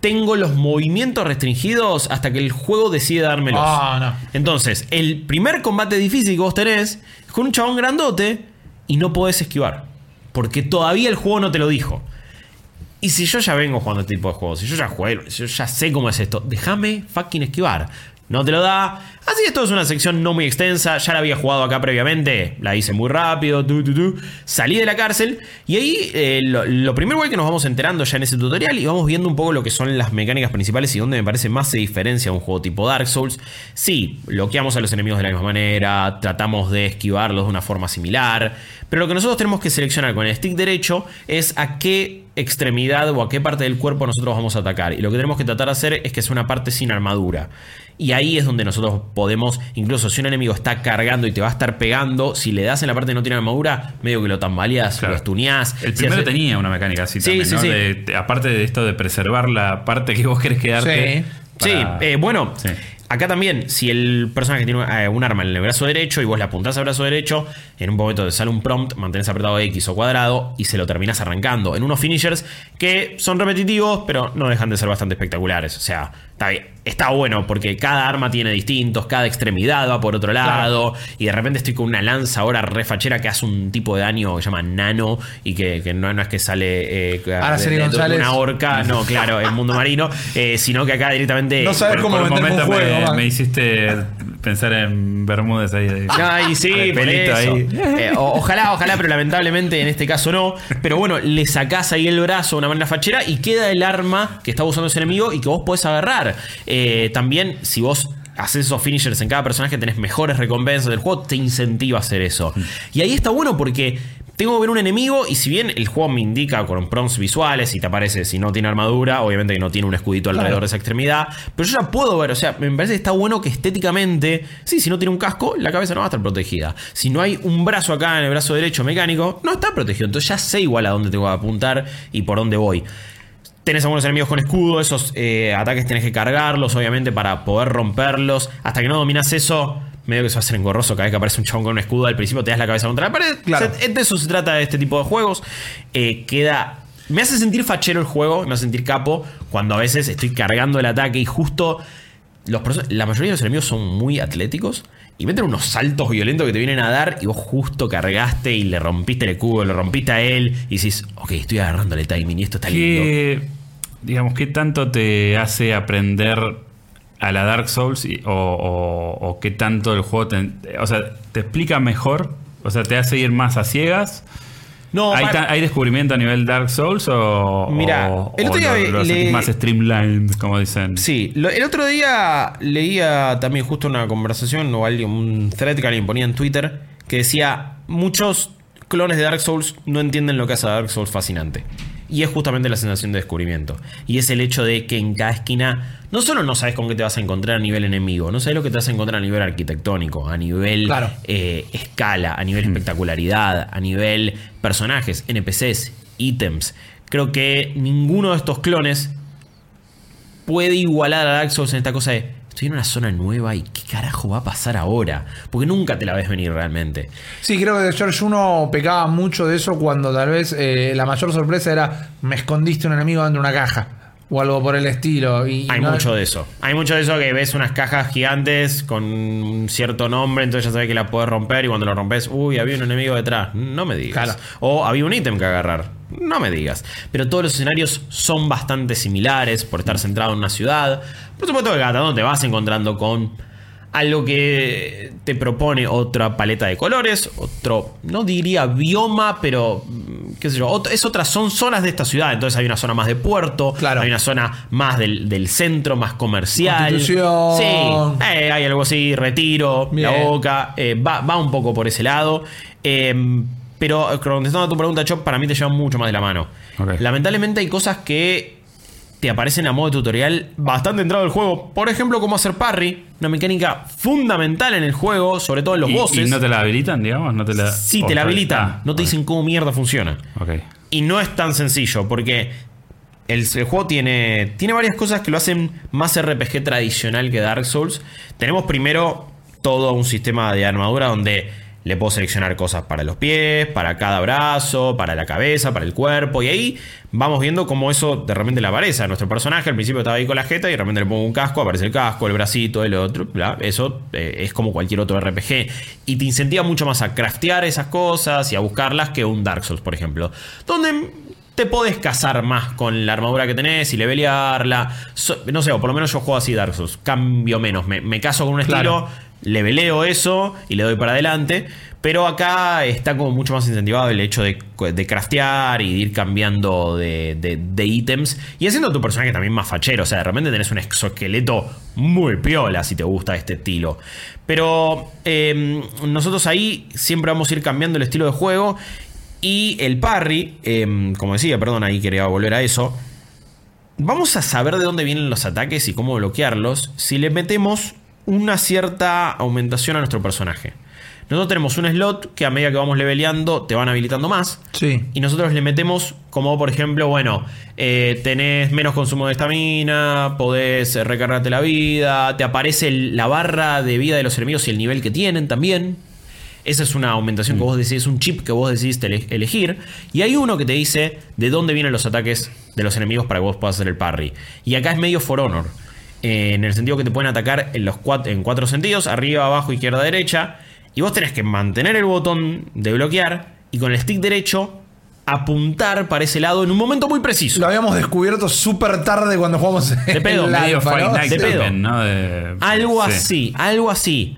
tengo los movimientos restringidos hasta que el juego decide dármelos. Ah, no. Entonces, el primer combate difícil que vos tenés es con un chabón grandote y no podés esquivar. Porque todavía el juego no te lo dijo. Y si yo ya vengo jugando este tipo de juegos, si yo ya jugué, si yo ya sé cómo es esto, déjame fucking esquivar. No te lo da. Así que esto es una sección no muy extensa. Ya la había jugado acá previamente. La hice muy rápido. Salí de la cárcel. Y ahí eh, lo, primero que nos vamos enterando ya en ese tutorial. Y vamos viendo un poco lo que son las mecánicas principales. Y donde me parece más se diferencia un juego tipo Dark Souls. Sí, bloqueamos a los enemigos de la misma manera. Tratamos de esquivarlos de una forma similar. Pero lo que nosotros tenemos que seleccionar con el stick derecho es a qué extremidad o a qué parte del cuerpo nosotros vamos a atacar. Y lo que tenemos que tratar de hacer es que sea una parte sin armadura. Y ahí es donde nosotros podemos, incluso si un enemigo está cargando y te va a estar pegando, si le das en la parte que no tiene armadura, medio que lo tambaleas, Claro. lo estuneás. El Si primero hace- tenía una mecánica así Sí, también, sí, ¿no? sí. De- de- aparte de esto de preservar la parte que vos querés quedarte. Sí, para- eh, bueno, Sí. Acá también, si el personaje tiene eh, un arma en el brazo derecho y vos la apuntás al brazo derecho, en un momento te sale un prompt, mantenés apretado X o cuadrado y se lo terminás arrancando. En unos finishers que son repetitivos, pero no dejan de ser bastante espectaculares. O sea, está, bien, está bueno porque cada arma tiene distintos, cada extremidad va por otro lado. Y de repente estoy con una lanza ahora refachera que hace un tipo de daño que se llama nano y que, que no, no es que sale eh, Ahora de- una horca, no, claro, en mundo marino, eh, sino que acá directamente. No sabes Por, cómo por un momento juego. me, me hiciste pensar en Bermúdez ahí. Ay, sí, de por pelito eso. ahí. Eh, o- ojalá, ojalá, pero lamentablemente en este caso no. Pero bueno, le sacás ahí el brazo de una manera fachera y queda el arma que está usando ese enemigo y que vos podés agarrar. Eh, también, si vos haces esos finishers en cada personaje, tenés mejores recompensas del juego, te incentiva a hacer eso. Y ahí está bueno porque tengo que ver un enemigo y si bien el juego me indica con prompts visuales y te aparece si no tiene armadura, obviamente que no tiene un escudito alrededor de esa extremidad, pero yo ya puedo ver, o sea, me parece que está bueno que estéticamente, sí, si no tiene un casco, la cabeza no va a estar protegida. Si no hay un brazo acá en el brazo derecho mecánico, no está protegido, entonces ya sé igual a dónde tengo que apuntar y por dónde voy. Tenés algunos enemigos con escudo, esos eh, ataques tenés que cargarlos, obviamente, para poder romperlos. Hasta que no dominas eso, medio que se va a hacer engorroso cada vez que aparece un chabón con un escudo. Al principio te das la cabeza contra la pared. Claro. De eso se trata de este tipo de juegos. Eh, queda. Me hace sentir fachero el juego, me hace sentir capo cuando a veces estoy cargando el ataque y justo. Los la mayoría de los enemigos son muy atléticos y meten unos saltos violentos que te vienen a dar y vos justo cargaste y le rompiste el escudo, le rompiste a él y decís, ok, estoy agarrándole timing y esto está lindo. ¿Qué, digamos, qué tanto te hace aprender a la Dark Souls y- o, o- o qué tanto el juego te, o sea, te explica mejor? O sea, te hace ir más a ciegas. No, ¿Hay, hay descubrimiento a nivel Dark Souls o, Mira, o- el otro día lo le- más streamlined, como dicen? Sí, lo- el otro día leía también justo una conversación o alguien, un thread que alguien ponía en Twitter que decía, muchos clones de Dark Souls no entienden lo que hace a Dark Souls fascinante. Y es justamente la sensación de descubrimiento. Y es el hecho de que en cada esquina no solo no sabes con qué te vas a encontrar a nivel enemigo, no sabes lo que te vas a encontrar a nivel arquitectónico, a nivel Claro. eh, escala, a nivel espectacularidad, a nivel personajes, NPCs, ítems. Creo que ninguno de estos clones puede igualar a Dark Souls en esta cosa de estoy en una zona nueva y qué carajo va a pasar ahora. Porque nunca te la ves venir realmente. Sí, creo que George 1 pecaba mucho de eso cuando tal vez eh, la mayor sorpresa era me escondiste un enemigo dentro de una caja o algo por el estilo. Y, Hay no- mucho de eso. Hay mucho de eso que ves unas cajas gigantes con un cierto nombre, entonces ya sabes que la puedes romper y cuando lo rompes, uy, había un enemigo detrás. No me digas. Claro. O había un ítem que agarrar. No me digas. Pero todos los escenarios son bastante similares por estar centrado en una ciudad. Por supuesto que cada tanto te vas encontrando con algo que te propone otra paleta de colores, otro, no diría bioma, pero mm, qué sé yo, es otra, son zonas de esta ciudad, entonces hay una zona más de puerto, Claro. hay una zona más del, del centro, más comercial. Sí, eh, hay algo así, retiro, la boca, eh, va, va un poco por ese lado. Eh, pero eh, contestando a tu pregunta, Chop, para mí te llevan mucho más de la mano. Lamentablemente hay cosas que te aparecen a modo de tutorial bastante entrado del juego. Por ejemplo, cómo hacer parry, una mecánica fundamental en el juego, sobre todo en los ¿Y, bosses. y no te la habilitan, digamos? ¿No te la, Sí, te la habilitan. ah, no te dicen cómo mierda funciona. Y no es tan sencillo, porque el, el juego tiene, tiene varias cosas que lo hacen más RPG tradicional que Dark Souls. Tenemos primero todo un sistema de armadura donde le puedo seleccionar cosas para los pies, para cada brazo, para la cabeza, para el cuerpo. Y ahí vamos viendo cómo eso de repente le aparece a nuestro personaje. Al principio estaba ahí con la jeta y de repente le pongo un casco, aparece el casco, el bracito, el otro. bla. Eso eh, es como cualquier otro RPG. Y te incentiva mucho más a craftear esas cosas y a buscarlas que un Dark Souls, por ejemplo. Donde te podés casar más con la armadura que tenés y levelearla. So- no sé, o por lo menos yo juego así Dark Souls. Cambio menos. Me, me caso con un estilo, Claro. Leveleo eso y le doy para adelante. Pero acá está como mucho más incentivado el hecho de, craftear y de ir cambiando de, de- ítems. Y haciendo tu personaje también más fachero. O sea, de repente tenés un exoesqueleto muy piola si te gusta este estilo. Pero eh, nosotros ahí siempre vamos a ir cambiando el estilo de juego. Y el parry, eh, como decía, perdón, ahí quería volver a eso. Vamos a saber de dónde vienen los ataques y cómo bloquearlos si le metemos una cierta aumentación a nuestro personaje. Nosotros tenemos un slot que a medida que vamos leveleando te van habilitando más. Sí. Y nosotros le metemos como por ejemplo, bueno, eh, tenés menos consumo de estamina, podés recargarte la vida, te aparece el- la barra de vida de los enemigos y el nivel que tienen también. Esa es una aumentación que vos decís, es un chip que vos decidiste ele- elegir. Y hay uno que te dice de dónde vienen los ataques de los enemigos para que vos puedas hacer el parry. Y acá es medio for honor. Eh, en el sentido que te pueden atacar en, los cuat- en cuatro sentidos, arriba, abajo, izquierda, derecha. Y vos tenés que mantener el botón de bloquear y con el stick derecho apuntar para ese lado en un momento muy preciso. Lo habíamos descubierto súper tarde cuando jugamos De pedo, el Medio alfa, Fight ¿no? Night De pedo. también, ¿no? De- Algo sí. así, algo así.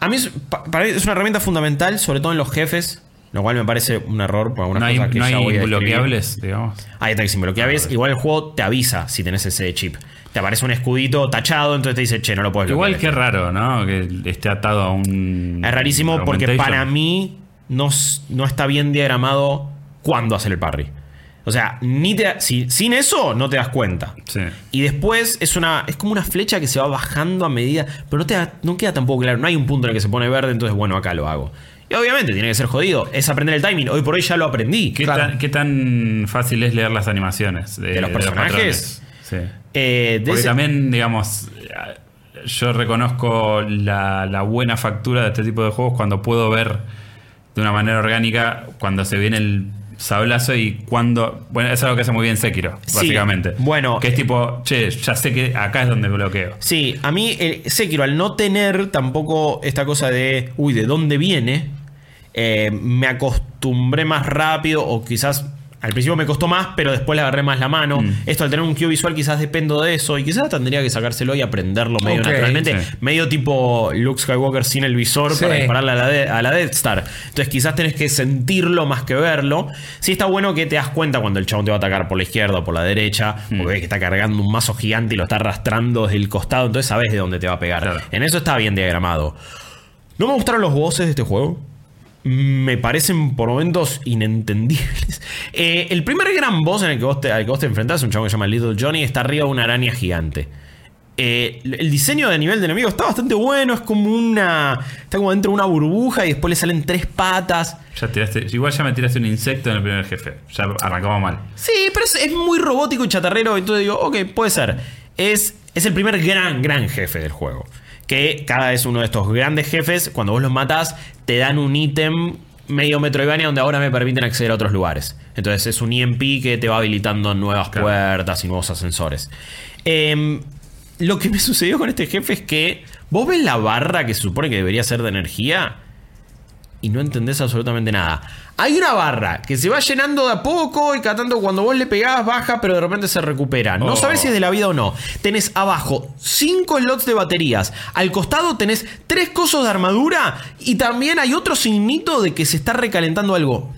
A mí es, pa- para mí es una herramienta fundamental, sobre todo en los jefes, lo cual me parece un error por algunas No hay, cosas que no ya hay voy a bloqueables, digamos. Ahí está, que sin bloqueables. Igual el juego te avisa si tenés ese chip. Te aparece un escudito tachado, entonces te dice, che, no lo puedes. Igual que raro, ¿no? Que esté atado a un. Es rarísimo porque para mí no, no está bien diagramado cuándo hacer el parry. O sea, ni te, si- sin eso no te das cuenta. Sí. Y después es una es como una flecha que se va bajando a medida, pero no, te da- no queda tampoco claro. No hay un punto en el que se pone verde, entonces bueno, acá lo hago. Y obviamente tiene que ser jodido. Es aprender el timing. Hoy por hoy ya lo aprendí. ¿Qué, Claro. tan, qué tan fácil es leer las animaciones de, ¿De los personajes? Sí. Eh, Porque ese- también, digamos, yo reconozco la, la buena factura de este tipo de juegos cuando puedo ver de una manera orgánica cuando se viene el sablazo y cuando. Bueno, es algo que hace muy bien Sekiro, Sí, básicamente. bueno. Que es tipo, che, ya sé que acá es donde bloqueo. Sí, a mí eh, Sekiro, al no tener tampoco esta cosa de, uy, ¿de dónde viene? Eh, me acostumbré más rápido o quizás al principio me costó más, pero después le agarré más la mano. Mm. Esto al tener un cue visual quizás dependo de eso y quizás tendría que sacárselo y aprenderlo medio naturalmente. sí. Medio tipo Luke Skywalker sin el visor Sí. para dispararle a la, de- a la Death Star. Entonces quizás tenés que sentirlo más que verlo. Sí está bueno que te das cuenta cuando el chabón te va a atacar por la izquierda o por la derecha, Mm. porque ves que está cargando un mazo gigante y lo está arrastrando desde el costado, entonces sabes de dónde te va a pegar. Claro. En eso está bien diagramado. No me gustaron los voces de este juego. Me parecen por momentos inentendibles. Eh, el primer gran boss en el que vos te, al que vos te enfrentás, un chabón que se llama Little Johnny, está arriba de una araña gigante. Eh, el diseño de nivel de enemigo está bastante bueno. Es como una. Está como dentro de una burbuja y después le salen tres patas. Ya tiraste, igual ya me tiraste un insecto en el primer jefe. Ya arrancamos mal. Sí, pero es, es muy robótico y chatarrero. Entonces digo, ok, puede ser. Es, es el primer gran, gran jefe del juego. Que cada vez uno de estos grandes jefes, cuando vos los matás, te dan un ítem medio Metroidvania donde ahora me permiten acceder a otros lugares. Entonces es un EMP que te va habilitando nuevas Claro. puertas y nuevos ascensores. Em, lo que me sucedió con este jefe es que vos ves la barra que se supone que debería ser de energía y no entendés absolutamente nada. Hay una barra que se va llenando de a poco y cada tanto cuando vos le pegás baja, pero de repente se recupera. No Oh. sabés si es de la vida o no. Tenés abajo 5 slots de baterías. Al costado tenés 3 cosos de armadura y también hay otro signito de que se está recalentando algo.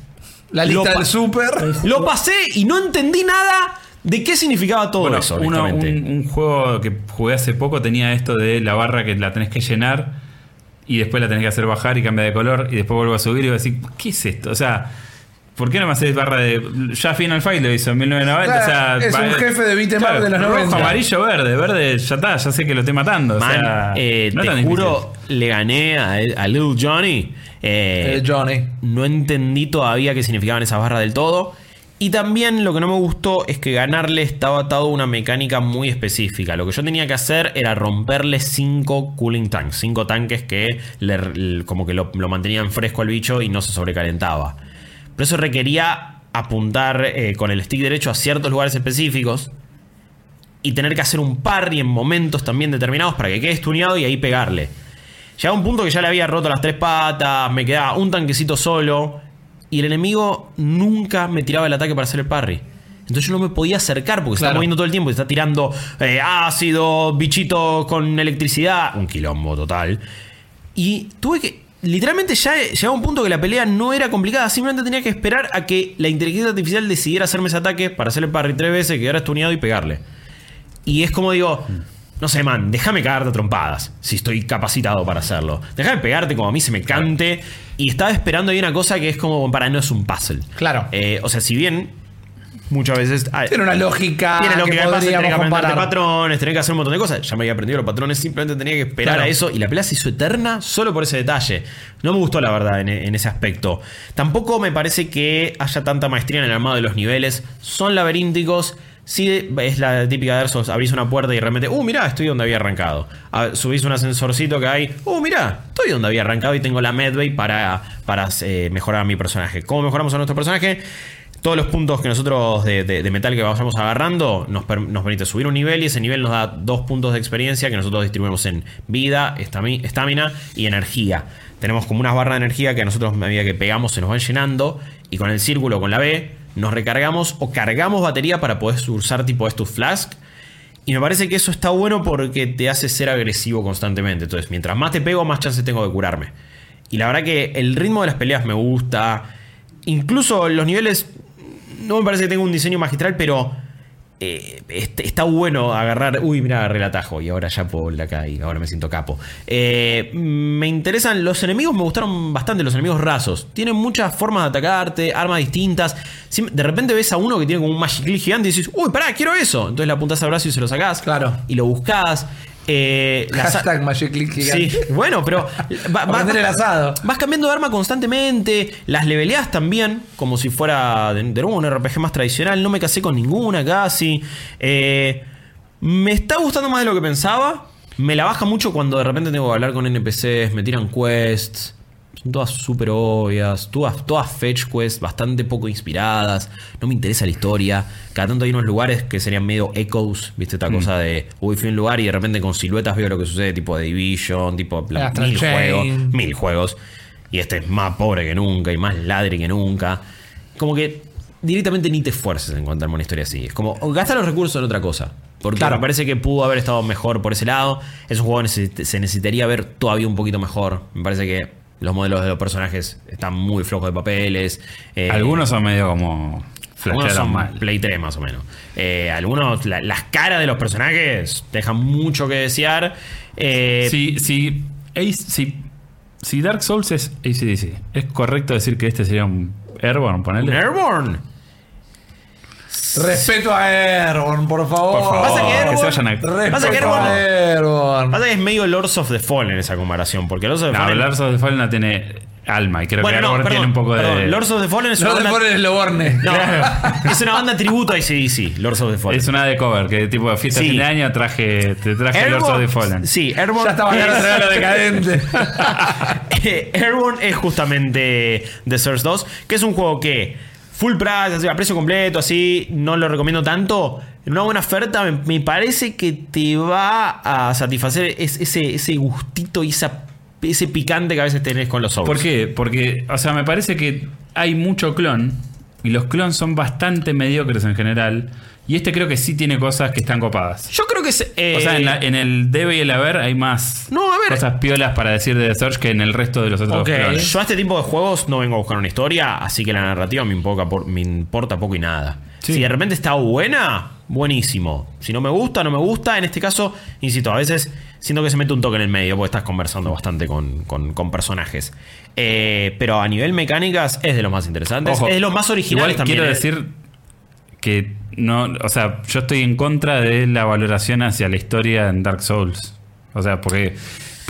La lista del super. Lo pasé y no entendí nada de qué significaba todo Bueno, eso. uno- honestamente. un, un juego que jugué hace poco tenía esto de la barra que la tenés que llenar y después la tenés que hacer bajar y cambia de color y después vuelvo a subir y voy a decir, ¿qué es esto? O sea, ¿por qué no me haces barra de. Ya Final Fight lo hizo en 1990. Claro, o sea, es va- un jefe de beat 'em up de los rojo, 90. amarillo, verde, verde, ya está, ya sé que lo estoy matando. o Man, sea, eh, no tan te difícil. juro, le gané a, a Little Johnny. eh, Eh, Johnny. No entendí todavía qué significaban esas barras del todo. Y también lo que no me gustó es que ganarle estaba atado a una mecánica muy específica. Lo que yo tenía que hacer era romperle 5 cooling tanks. 5 tanques que como que lo, lo mantenían fresco al bicho y no se sobrecalentaba. Pero eso requería apuntar eh, con el stick derecho a ciertos lugares específicos. Y tener que hacer un parry en momentos también determinados para que quede estuneado y ahí pegarle. Llegaba un punto que ya le había roto las tres patas, me quedaba un tanquecito solo. Y el enemigo nunca me tiraba el ataque para hacer el parry. Entonces yo no me podía acercar porque se está moviendo todo el tiempo y está tirando eh, ácido, bichito con electricidad. Un quilombo total. Y tuve que. Literalmente ya llegaba un punto que la pelea no era complicada. Simplemente tenía que esperar a que la inteligencia artificial decidiera hacerme ese ataque para hacerle parry tres veces, quedara estuneado y pegarle. Y es como digo. No sé, man, déjame cagarte a trompadas si estoy capacitado para hacerlo. Déjame pegarte como a mí se me cante. Y estaba esperando ahí una cosa que es como para no es un puzzle. Claro. Eh, o sea, si bien muchas veces. ah, Tiene una lógica. tiene lo que, que pasa, tenés que comparar. patrones, tenés que hacer un montón de cosas. Ya me había aprendido los patrones, simplemente tenía que esperar Claro. a eso. Y la pelea se hizo eterna solo por ese detalle. No me gustó, la verdad, en, en ese aspecto. Tampoco me parece que haya tanta maestría en el armado de los niveles. Son laberínticos. Sí, es la típica de Souls, abrís una puerta y de repente, uh, mirá, estoy donde había arrancado. Subís un ascensorcito que hay, uh, mirá, estoy donde había arrancado y tengo la medbay para, para eh, mejorar a mi personaje. ¿Cómo mejoramos a nuestro personaje? Todos los puntos que nosotros de, metal que vayamos agarrando nos, nos permite subir un nivel y ese nivel nos da dos puntos de experiencia que nosotros distribuimos en vida, estami- estamina y energía. Tenemos como unas barras de energía que a nosotros a medida que pegamos se nos van llenando y con el círculo, con la B, nos recargamos o cargamos batería para poder usar tipo estos flask. Y me parece que eso está bueno porque te hace ser agresivo constantemente. Entonces, mientras más te pego, más chances tengo de curarme. Y la verdad que el ritmo de las peleas me gusta. Incluso los niveles. No me parece que tenga un diseño magistral, pero. Eh, este- está bueno agarrar. Uy, mira, agarré el atajo. Y ahora ya puedo la acá y ahora me siento capo. Eh, me interesan. Los enemigos me gustaron bastante, los enemigos rasos. Tienen muchas formas de atacarte, armas distintas. De repente ves a uno que tiene como un Magic gigante y dices, uy, pará, quiero eso. Entonces le apuntás al brazo y se lo sacás. Claro. Y lo buscás. Eh, Hashtag Magic Click gigante. Sí, bueno, pero va- va- Aprender el asado. vas cambiando de arma constantemente, las leveleas también, como si fuera de, de nuevo un RPG más tradicional, no me casé con ninguna casi. Eh, me está gustando más de lo que pensaba, me la baja mucho cuando de repente tengo que hablar con NPCs, me tiran quests. Son todas súper obvias, todas, todas fetch quests bastante poco inspiradas. No me interesa la historia. Cada tanto hay unos lugares que serían medio echoes, ¿viste? Esta cosa de, uy, fui a un lugar y de repente con siluetas veo lo que sucede, tipo de Division, tipo la- Astral mil Chain. juegos, mil juegos. Y este es más pobre que nunca y más ladre que nunca. Como que directamente ni te esfuerces en contarme una historia así. Es como, gasta los recursos en otra cosa. Porque Claro. me parece que pudo haber estado mejor por ese lado. Es un juego que se necesitaría ver todavía un poquito mejor. Me parece que los modelos de los personajes están muy flojos de papeles. Eh, Algunos son medio como algunos son mal. Play 3 más o menos. Eh, algunos, la- las caras de los personajes dejan mucho que desear. Eh, Si, si, Ace- si, si Dark Souls es ACDC, ¿es correcto decir que este sería un Airborne? Ponerle. Airborne. Respeto a Airborne, por favor. Por favor, Pasa que Airborne- se vayan a- Respeto Pasa que a Airborne-. Pasa que es medio Lords of the Fallen esa comparación. Porque Lords of the No, Fallen. Lords of the Fallen no tiene alma y creo bueno, que perdón, tiene un poco perdón. de. Lords of the Fallen es una No te banda. pones el Loborne. No, es una banda tributo a ACDC, Lords of the Fallen. Es una de cover, que tipo fiesta Sí. de fin de año traje, te traje Lords of the Fallen. Sí, Airborne. Ya estaba es- ganando lo decadente. Eh, Airborne es justamente The Source 2, que es un juego que full price, así, a precio completo, así, no lo recomiendo tanto. Una buena oferta me, me parece que te va a satisfacer es- ese, ese gustito y esa, ese picante que a veces tenés con los Souls. ¿Por qué? Porque, o sea, me parece que hay mucho clon y los clones son bastante mediocres en general. Y este creo que sí tiene cosas que están copadas. Yo creo que es... eh, O sea, en, la- en el debe y el haber hay más No, a ver. cosas piolas para decir de The Surge que en el resto de los otros Ok, clones. Yo a este tipo de juegos no vengo a buscar una historia, así que la narrativa me importa, por- me importa poco y nada. Sí. Si de repente está buena, buenísimo. Si no me gusta, no me gusta. En este caso, insisto, a veces siento que se mete un toque en el medio porque estás conversando bastante con, con- con personajes. Eh, pero a nivel mecánicas es de los más interesantes. Ojo, es de los más originales igual también. Quiero eh. decir que no, o sea, yo estoy en contra de la valoración hacia la historia en Dark Souls. O sea, porque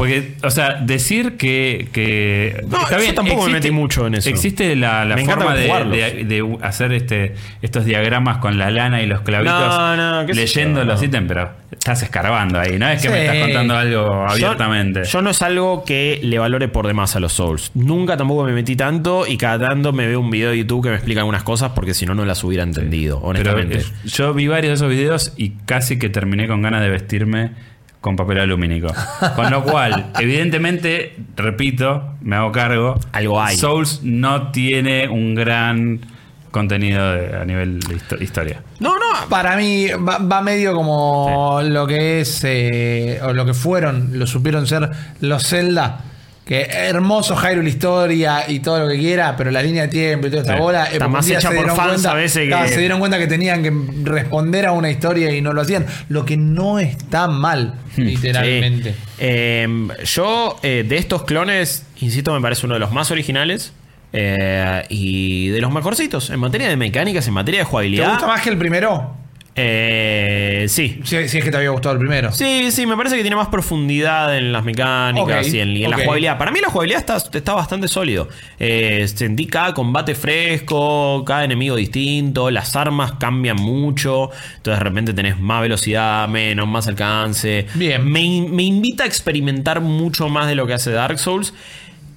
porque, o sea, decir que, que No, yo tampoco me metí mucho en eso. Existe la, forma de, jugarlos. de- de hacer este estos diagramas con la lana y los clavitos No, no, leyendo los ítems, pero estás escarbando ahí, no es que me estás contando algo abiertamente. Yo, no es algo que le valore por demás a los Souls. Nunca tampoco me metí tanto y cada tanto me veo un video de YouTube que me explica algunas cosas porque si no, no las hubiera entendido, Pero honestamente. eh, yo vi varios de esos videos y casi que terminé con ganas de vestirme con papel alumínico. Con lo cual, evidentemente, repito, me hago cargo. Algo hay. Souls no tiene un gran contenido de- a nivel de histo- historia. No, no. Para mí va, va medio como lo que es, eh, o lo que fueron, lo supieron ser los Zelda. Que hermoso Hyrule Historia y todo lo que quiera, pero la línea de tiempo y toda esta Sí. bola. Está más hecha se por dieron fans cuenta- a veces que- Claro, se dieron cuenta que tenían que responder a una historia y no lo hacían. Lo que no está mal, literalmente. Sí. Eh, yo, eh, de estos clones, insisto, me parece uno de los más originales. eh, y de los mejorcitos. En materia de mecánicas, en materia de ¿Te jugabilidad. gusta más que el primero? Eh, sí. Si, si es que te había gustado el primero. Sí, sí, me parece que tiene más profundidad en las mecánicas y en, y en ok. la jugabilidad. Para mí la jugabilidad está, está bastante sólido. Eh, sentí cada combate fresco, cada enemigo distinto, las armas cambian mucho, entonces de repente tenés más velocidad, menos, más alcance. Bien. Me invita a experimentar mucho más de lo que hace Dark Souls.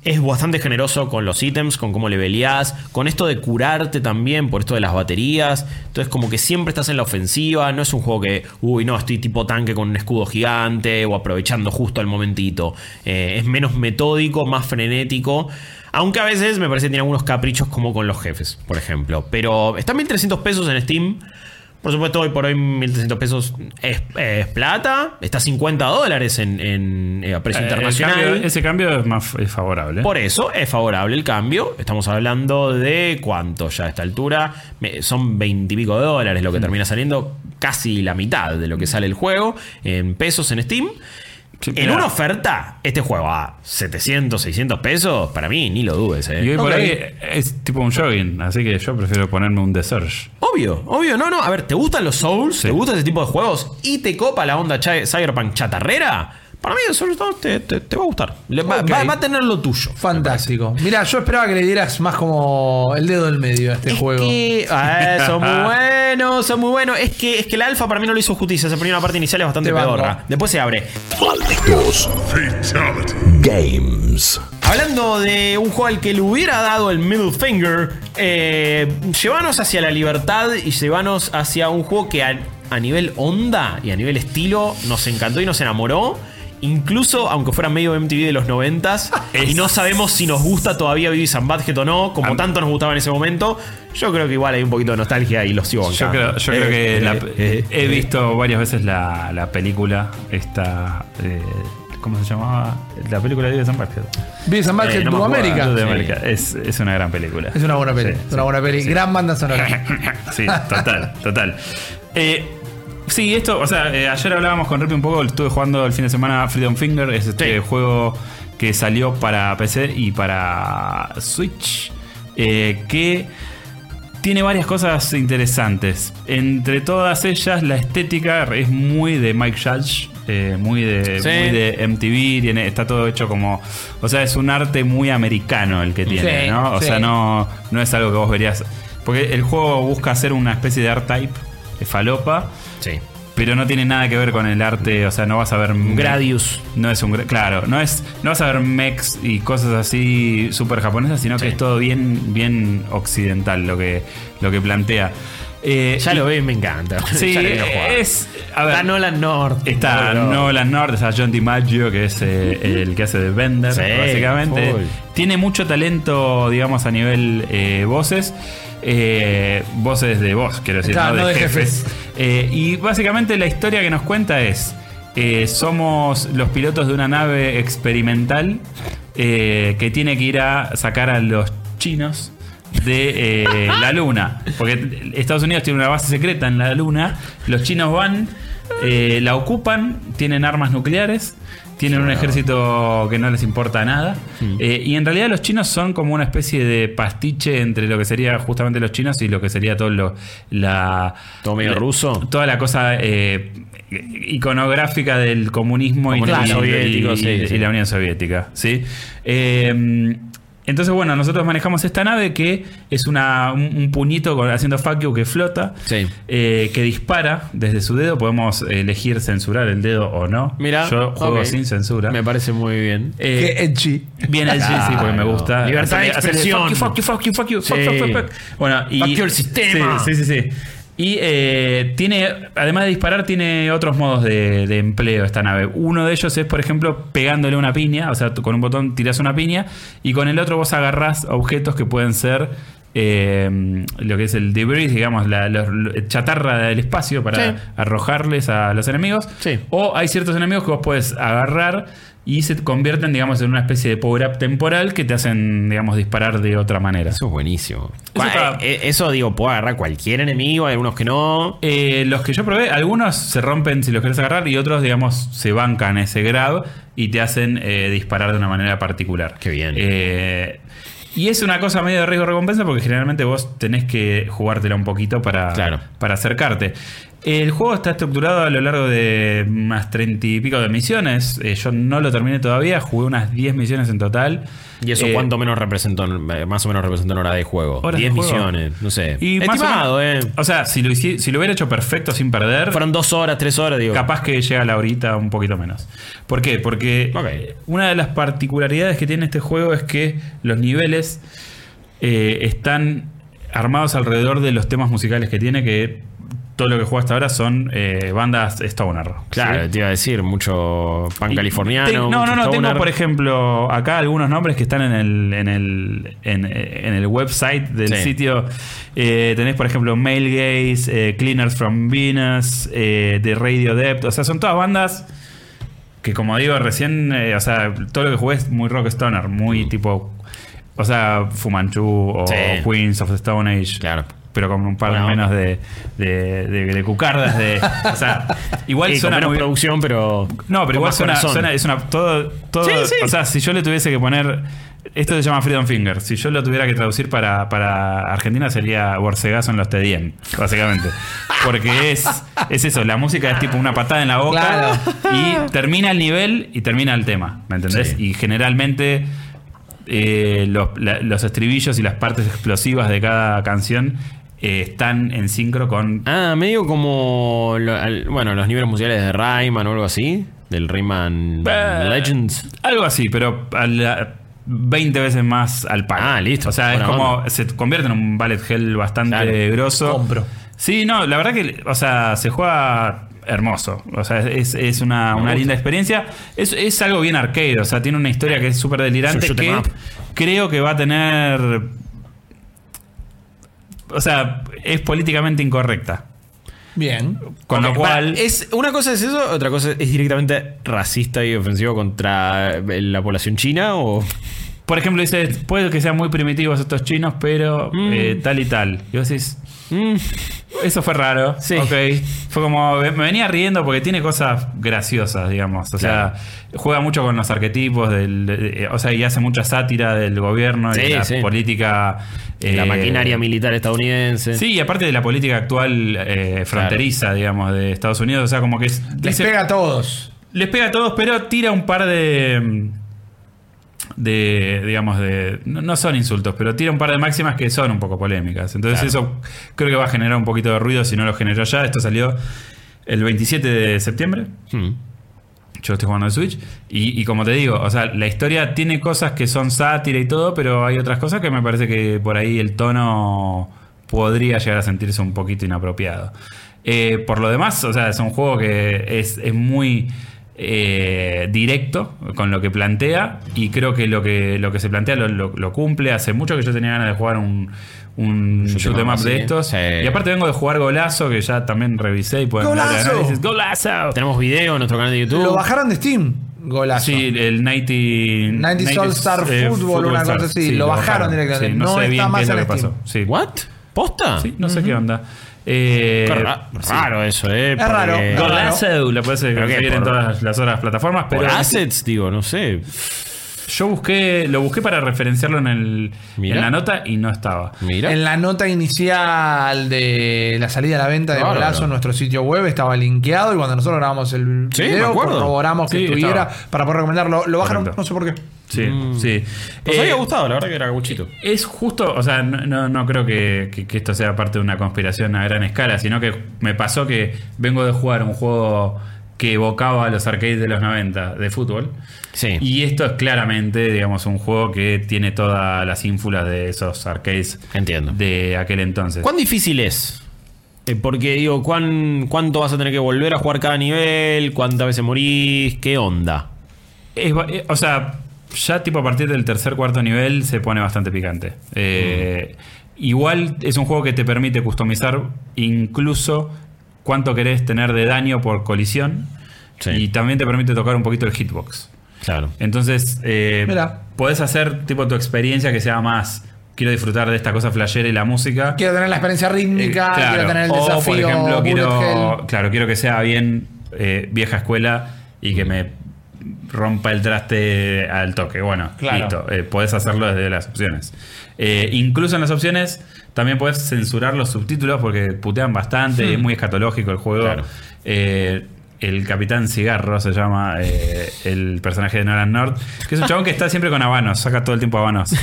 Es bastante generoso con los ítems, con cómo le con esto de curarte también, por esto de las baterías. Entonces, como que siempre estás en la ofensiva. No es un juego que, uy, no, estoy tipo tanque con un escudo gigante o aprovechando justo el momentito. Eh, es menos metódico, más frenético. Aunque a veces me parece que tiene algunos caprichos, como con los jefes, por ejemplo. Pero está 1300 pesos en Steam. Por supuesto, hoy por hoy 1.300 pesos es, es plata. Está 50 dólares en, en, eh, a precio Eh, internacional. cambio- ese cambio es más es favorable. Por eso es favorable el cambio. Estamos hablando de cuánto ya a esta altura. Son 20 y pico de dólares lo que termina saliendo. Casi la mitad de lo que sale el juego en pesos en Steam. Sí, en una oferta, este juego a 700, 600 pesos, para mí ni lo dudes. eh. y hoy por ahí es tipo un jogging, así que yo prefiero ponerme un The Surge. Obvio, obvio, no, no. A ver, ¿te gustan los Souls? Sí. ¿Te gusta ese tipo de juegos? ¿Y te copa la onda Cyberpunk chatarrera? Para mí, sobre todo, te, te- te va a gustar. Le- va, Ok. va- va a tener lo tuyo. Fantástico. Mira, yo esperaba que le dieras más como el dedo del medio a este Es juego. que- ah, son muy buenos, son muy buenos. Es que, es que el alfa para mí no le hizo justicia. Esa primera parte inicial es bastante Te banco. pedorra. Después se abre. Malditos Games. Hablando de un juego al que le hubiera dado el middle finger, eh, llévanos hacia la libertad y llévanos hacia un juego que a, a nivel onda y a nivel estilo nos encantó y nos enamoró. Incluso aunque fuera medio MTV de los noventas y no sabemos si nos gusta todavía Beavis and Butthead o no, como Am- tanto nos gustaba en ese momento, yo creo que igual hay un poquito de nostalgia y lo sigo Yo creo, yo creo que Eh, la- eh, eh, he eh. visto varias veces la, la película, esta... eh, ¿Cómo se llamaba? La película de Beavis and Butthead. Beavis and Butthead Eh, no. América. Sí. América. Es, es una gran película. Es una buena peli. Sí, es una buena peli. Gran banda sonora. Sí, total, total. Eh, sí, esto, o sea, eh, ayer hablábamos con Rippy un poco, estuve jugando el fin de semana Freedom Finger, es este Sí. juego que salió para PC y para Switch, eh, que tiene varias cosas interesantes. Entre todas ellas, la estética es muy de Mike Judge. eh, muy, de, Sí. muy de MTV, tiene, está todo hecho como. O sea, es un arte muy americano el que tiene, Sí, ¿no? O sea, no, no es algo que vos verías. Porque el juego busca hacer una especie de art type, falopa, Sí. pero no tiene nada que ver con el arte. O sea, no vas a ver. Gradius. No es un. Claro, no, es, no vas a ver mechs y cosas así súper japonesas, sino Sí. que es todo bien, bien occidental lo que, lo que plantea. Eh, Ya lo veo y me encanta. Sí, es. A ver, Está Nolan North. Está. Nolan North, está John DiMaggio, que es eh, el que hace de Bender, Sí, básicamente. Tiene mucho talento, digamos, a nivel eh, voces. Voces de voz, quiero decir, Claro, no de, no de jefes. jefes. Y básicamente la historia que nos cuenta es: somos los pilotos de una nave experimental que tiene que ir a sacar a los chinos de eh, la luna. Porque Estados Unidos tiene una base secreta en la luna. Los chinos van, eh, la ocupan, tienen armas nucleares. Tienen un ejército que no les importa nada. Eh, y en realidad los chinos son como una especie de pastiche entre lo que sería justamente los chinos y lo que sería todo lo, la... ¿Todo medio la- ruso? Toda la cosa eh, iconográfica del comunismo y, y- soviético, y- sí, y sí. la Unión Soviética. ¿sí? Eh, entonces, bueno, nosotros manejamos esta nave que es una, un, un puñito con- haciendo fuck you que flota, Sí. eh, que dispara desde su dedo. Podemos elegir censurar el dedo o no. Mira, Yo juego ok. sin censura. Me parece muy bien. Eh, Qué edgy. Bien el sí, sí, porque me gusta. Libertad de Hacerle- hacerle expresión. Fuck you, fuck you, fuck you, fuck you, Sí. fuck, fuck, fuck, fuck. Bueno, y. Fuck you el sistema. Sí, sí, sí. sí. Y eh, tiene, además de disparar, tiene otros modos de, de empleo esta nave. Uno de ellos es, por ejemplo, pegándole una piña. O sea, con un botón tirás una piña. Y con el otro vos agarrás objetos que pueden ser eh, lo que es el debris, digamos, la, la- la chatarra del espacio para Sí. arrojarles a los enemigos. Sí. O hay ciertos enemigos que vos puedes agarrar y se convierten, digamos, en una especie de power-up temporal que te hacen, digamos, disparar de otra manera. Eso es buenísimo. Eso está- Eh, eh, Eso, digo, puedo agarrar cualquier enemigo, hay algunos que no. Eh, los que yo probé, algunos se rompen si los querés agarrar y otros, digamos, se bancan ese grab y te hacen eh, disparar de una manera particular. Qué bien. Y es una cosa medio de riesgo-recompensa porque generalmente vos tenés que jugártela un poquito para, Claro. para acercarte. El juego está estructurado a lo largo de unas treinta y pico de misiones. Eh, yo no lo terminé todavía, jugué unas 10 misiones en total. ¿Y eso Eh, cuánto menos representó, eh, más o menos representó en hora de juego? Horas de 10 juego. misiones, no sé. Y más o Estimado, menos- eh. O sea, si lo, hici- si lo hubiera hecho perfecto sin perder, Fueron dos horas, tres horas, digo. Capaz que llega la horita un poquito menos. ¿Por qué? Porque una de las particularidades que tiene este juego es que los niveles están armados alrededor de los temas musicales que tiene, que todo lo que juega hasta ahora son eh, bandas stoner. Claro, ¿sí? te iba a decir, mucho pan Y californiano. te- no, mucho no, no. Tengo, stoner. por ejemplo, acá algunos nombres que están en el, en el, en, en el website del Sí. sitio. Eh, tenés, por ejemplo, Male Gaze, eh, Cleaners from Venus, eh, The Radio Depth. O sea, son todas bandas que, como digo, recién. o sea, todo lo que jugué es muy rock stoner, muy tipo. O sea, Fumanchu o. Sí. Queens of the Stone Age. Claro. Pero con un par Buena menos de, de, de- de cucardas. De, o sea, igual suena menos muy, producción, pero. no, pero igual suena, suena- es una todo, todo Sí, sí. o sea, si yo le tuviese que poner esto se llama Freedom Finger. Si yo lo tuviera que traducir para, para Argentina sería Borsegazo en los Tedien, básicamente. Porque es, es eso, la música es tipo una patada en la boca Claro. y termina el nivel y termina el tema, ¿me entendés? Sí. Y generalmente eh, los, la- los estribillos y las partes explosivas de cada canción eh, están en sincro con Ah, medio como. lo- al- bueno, los niveles musicales de Rayman o algo así. Del Rayman Eh, Legends. Algo así, pero a la- 20 veces más al palo. Ah, listo. O sea, es como. onda. Se convierte en un bullet hell bastante Claro. grosso. Compro. Sí, no, la verdad que. O sea, se juega hermoso. O sea, es, es una, una linda experiencia. Es, es algo bien arcade. O sea, tiene una historia que es súper delirante. Es un shoot Que creo que va a tener. O sea, es políticamente incorrecta. Bien. Con lo cual. para, es, una cosa es eso, otra cosa es directamente racista y ofensivo contra eh, la población china o. Por ejemplo, dice, puede que sean muy primitivos estos chinos, pero Mm. eh, tal y tal. Y vos decís, Mm, eso fue raro. Sí. Ok. Fue como, me venía riendo porque tiene cosas graciosas, digamos. O sea, juega mucho con los arquetipos, del, de- o sea, y hace mucha sátira del gobierno y de la sí. política. La eh, maquinaria militar estadounidense. Sí, y aparte de la política actual eh, fronteriza, digamos, de Estados Unidos. O sea, como que es- Les dice- pega a todos. les pega a todos, pero tira un par de. de digamos, de. No, no son insultos, pero tira un par de máximas que son un poco polémicas. Entonces, eso creo que va a generar un poquito de ruido si no lo generó ya. Esto salió el 27 de septiembre. Hmm. Yo estoy jugando de Switch. Y, como te digo, o sea, la historia tiene cosas que son sátira y todo, pero hay otras cosas que me parece que por ahí el tono podría llegar a sentirse un poquito inapropiado. Eh, por lo demás, o sea, es un juego que es, es muy eh, directo con lo que plantea y creo que lo que, lo que se plantea lo- lo cumple. Hace mucho que yo tenía ganas de jugar un, un Shoot 'em shoot 'em up de estos. Sí. Y aparte vengo de jugar Golazo, que ya también revisé y pueden ver ¡Golazo! análisis. ¡Golazo! Tenemos video en nuestro canal de YouTube. Lo bajaron de Steam. Golazo. Sí, el 90... 90 All Star eh, Football, una cosa así. Lo bajaron directamente. Sí, no, No sé está bien más qué es lo que pasó. Sí. ¿What? ¿Posta? Sí, no sé qué onda. Eh, ra- raro eso, ¿eh? Es raro. Golazo la puedes conseguir en todas las otras plataformas, Por pero assets, digo, no sé. Yo busqué, lo busqué para referenciarlo en, el, en la nota y no estaba. Mira. En la nota inicial de la salida a la venta de. Golazo en nuestro sitio web estaba linkeado y cuando nosotros grabamos el Sí, video corroboramos que Sí, estuviera estaba. para poder recomendarlo. Lo bajaron, Correcto. no sé por qué. Sí, sí. Nos Eh, había gustado, la verdad que era guchito. Es justo, o sea, no, no, no creo que, que- que esto sea parte de una conspiración a gran escala, sino que me pasó que vengo de jugar un juego que evocaba a los arcades de los 90 de fútbol. Sí. Y esto es claramente, digamos, un juego que tiene todas las ínfulas de esos arcades Entiendo. de aquel entonces. ¿Cuán difícil es? Eh, porque digo, ¿cuán, ¿cuánto vas a tener que volver a jugar cada nivel? ¿Cuántas veces morís? ¿Qué onda? Es eh, o sea, ya tipo a partir del tercer cuarto nivel se pone bastante picante. Eh, Igual es un juego que te permite customizar incluso cuánto querés tener de daño por colisión. Sí. Y también te permite tocar un poquito el hitbox. Claro. Entonces, eh, podés hacer tipo tu experiencia que sea más. Quiero disfrutar de esta cosa flashera y la música. Quiero tener la experiencia rítmica, Eh, claro. quiero tener el O, desafío. por ejemplo, quiero, claro, quiero que sea bien eh, vieja escuela y que me rompa el traste al toque. Bueno, Claro. listo. Eh, podés hacerlo desde las opciones. Eh, incluso en las opciones también podés censurar los subtítulos porque putean bastante, es muy escatológico el juego. Claro. Eh, el Capitán Cigarro se llama eh, el personaje de Nolan North, que es un chabón que está siempre con habanos, saca todo el tiempo habanos.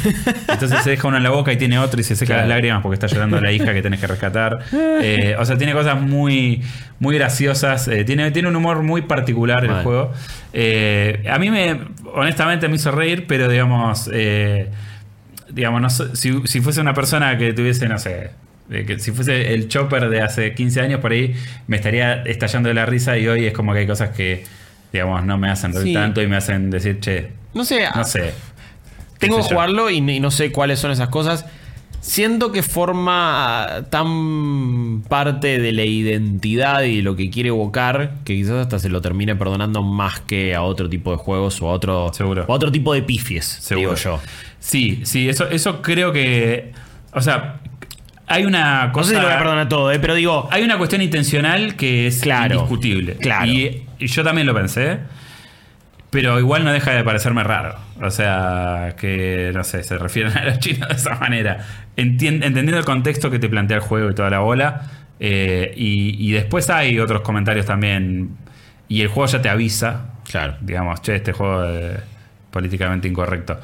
Entonces se deja uno en la boca y tiene otro y se seca Claro. las lágrimas porque está llorando la hija que tenés que rescatar. Eh, o sea, tiene cosas muy, muy graciosas. eh, tiene, tiene un humor muy particular el juego. A mí me, honestamente, me hizo reír, pero digamos, digamos, no si, si fuese una persona que tuviese, no sé, que si fuese el chopper de hace 15 años por ahí, me estaría estallando de la risa y hoy es como que hay cosas que, digamos, no me hacen reír Sí. tanto y me hacen decir, che, No sé, no sé. Tengo que jugarlo y, y no sé cuáles son esas cosas. Siento que forma tan parte de la identidad y de lo que quiere evocar que quizás hasta se lo termine perdonando más que a otro tipo de juegos o a otro, Seguro. o a otro tipo de pifies, Seguro. digo yo. Sí, sí, eso, eso creo que. O sea, hay una No cosa. sé si lo voy a perdonar todo, eh, pero digo, Hay una cuestión intencional que es Claro, indiscutible. claro. Y, y yo también lo pensé. Pero igual no deja de parecerme raro. O sea, que no sé, se refieren a los chinos de esa manera. Entien- entendiendo el contexto que te plantea el juego y toda la bola. eh, y, y después hay otros comentarios también. Y el juego ya te avisa. Claro. Digamos, che, este juego es políticamente incorrecto.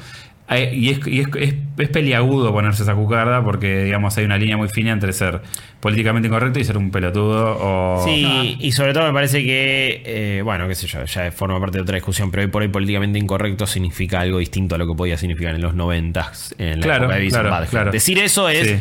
Hay- y es, y es, es- es peliagudo ponerse esa cucarda porque, digamos, hay una línea muy fina entre ser políticamente incorrecto y ser un pelotudo o... Sí, y sobre todo me parece que, eh, bueno, qué sé yo, ya forma parte de otra discusión, pero hoy por hoy políticamente incorrecto significa algo distinto a lo que podía significar en los 90 en la Claro, época de claro, claro. Decir eso es, Sí.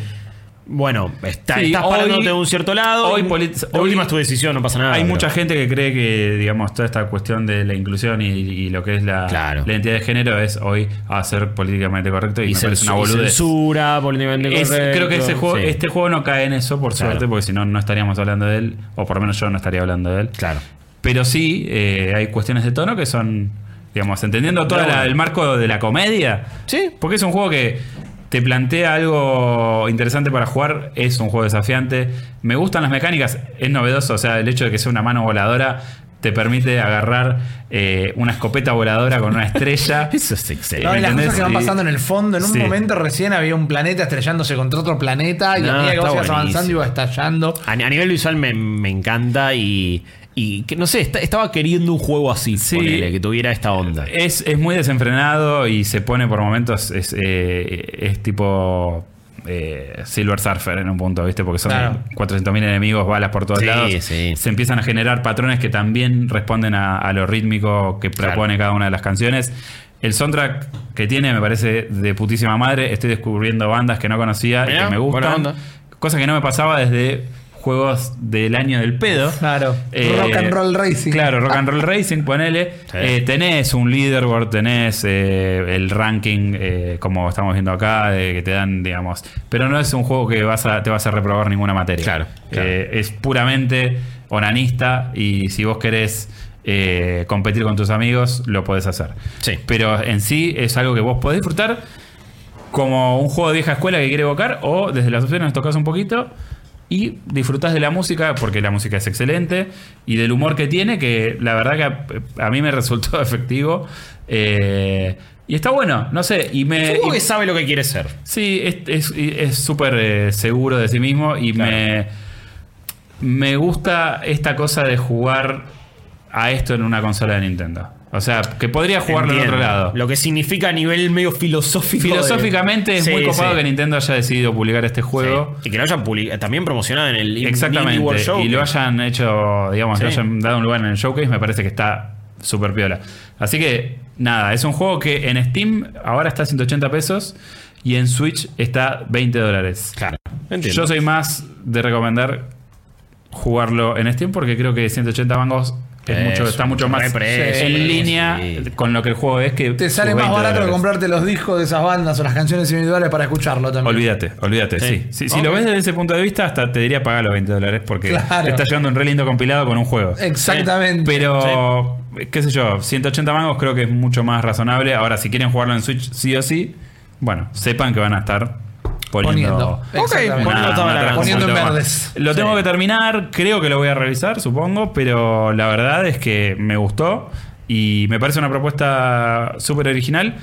Bueno, está, Sí, estás hoy- parándote de un cierto lado. hoy hoy última es tu decisión, no pasa nada. Hay pero- mucha gente que cree que, digamos, toda esta cuestión de la inclusión y, y lo que es la, Claro. la identidad de género es hoy a ser políticamente correcto y, y, me parece una boludez. censura, políticamente Es- correcto. creo que ese juego, Sí. este juego no cae en eso, por Claro. suerte, porque si no, no estaríamos hablando de él, o por lo menos yo no estaría hablando de él. Claro. Pero sí, eh, hay cuestiones de tono que son, digamos, entendiendo todo bueno. el marco de la comedia. Sí. Porque es un juego que te plantea algo interesante para jugar, es un juego desafiante. Me gustan las mecánicas, es novedoso, o sea, el hecho de que sea una mano voladora te permite agarrar eh, una escopeta voladora con una estrella. Eso es No, excelente. y las ¿entendés? cosas que van pasando en el fondo. En un Sí. momento recién había un planeta estrellándose contra otro planeta y No, a medida que vos avanzando iba estallando. A, a nivel visual me, me encanta y, y que no sé, está- estaba queriendo un juego así, Sí. ponele, que tuviera esta onda. Es, es muy desenfrenado y se pone por momentos, es, eh, es tipo eh, Silver Surfer en un punto, ¿viste? Porque son Claro. 400.000 enemigos, balas por todos Sí, lados. sí. Se empiezan a generar patrones que también responden a, a lo rítmico que Claro. propone cada una de las canciones. El soundtrack que tiene me parece de putísima madre. Estoy descubriendo bandas que no conocía y que me gustan. Cosa que no me pasaba desde juegos del año del pedo. Claro. Eh, Rock and Roll Racing. Claro, Rock and Roll Racing, ponele. Sí. Eh, tenés un leaderboard, tenés eh, el ranking, eh, como estamos viendo acá, de que te dan, digamos. Pero no es un juego que vas a, te vas a reprobar ninguna materia. Claro, claro. Eh, es puramente onanista y si vos querés eh, competir con tus amigos, lo podés hacer. Sí. Pero en sí es algo que vos podés disfrutar como un juego de vieja escuela que quiere evocar o desde las opciones tocas un poquito y disfrutás de la música porque la música es excelente y del humor que tiene que la verdad que a, a mí me resultó efectivo Eh, y está bueno no sé y me y- que sabe lo que quiere ser. sí es es- es súper eh, seguro de sí mismo y me me gusta esta cosa de jugar a esto en una consola de Nintendo o sea que podría jugarlo en otro lado Lo que significa a nivel medio filosófico. de- Filosóficamente es Sí, muy copado sí. que Nintendo haya decidido publicar este juego. Sí. Y que lo hayan publi- también promocionado en el Exactamente. World y lo hayan hecho, digamos, Sí. hayan dado un lugar en el showcase, me parece que está súper piola. Así que, nada, es un juego que en Steam ahora está a 180 pesos y en Switch está 20 dólares. Claro. Entiendo. Yo soy más de recomendar jugarlo en Steam porque creo que 180 mangos Es Es mucho, está mucho más en línea sí. con lo que el juego es que. Te sale más 20 barato que comprarte los discos de esas bandas o las canciones individuales para escucharlo también. Olvídate, olvídate, Sí. sí. Si, lo ves desde ese punto de vista, hasta te diría pagar los 20 dólares porque Claro. te está llevando un re lindo compilado con un juego. Exactamente. Pero, qué sé yo, 180 mangos creo que es mucho más razonable. Ahora, si quieren jugarlo en Switch sí o sí, bueno, sepan que van a estar poniendo. Poniendo. Exactamente. poniendo toda la tranza Poniendo un en poquito más. verdes. Lo Sí. tengo que terminar, creo que lo voy a revisar, supongo, pero la verdad es que me gustó y me parece una propuesta súper original.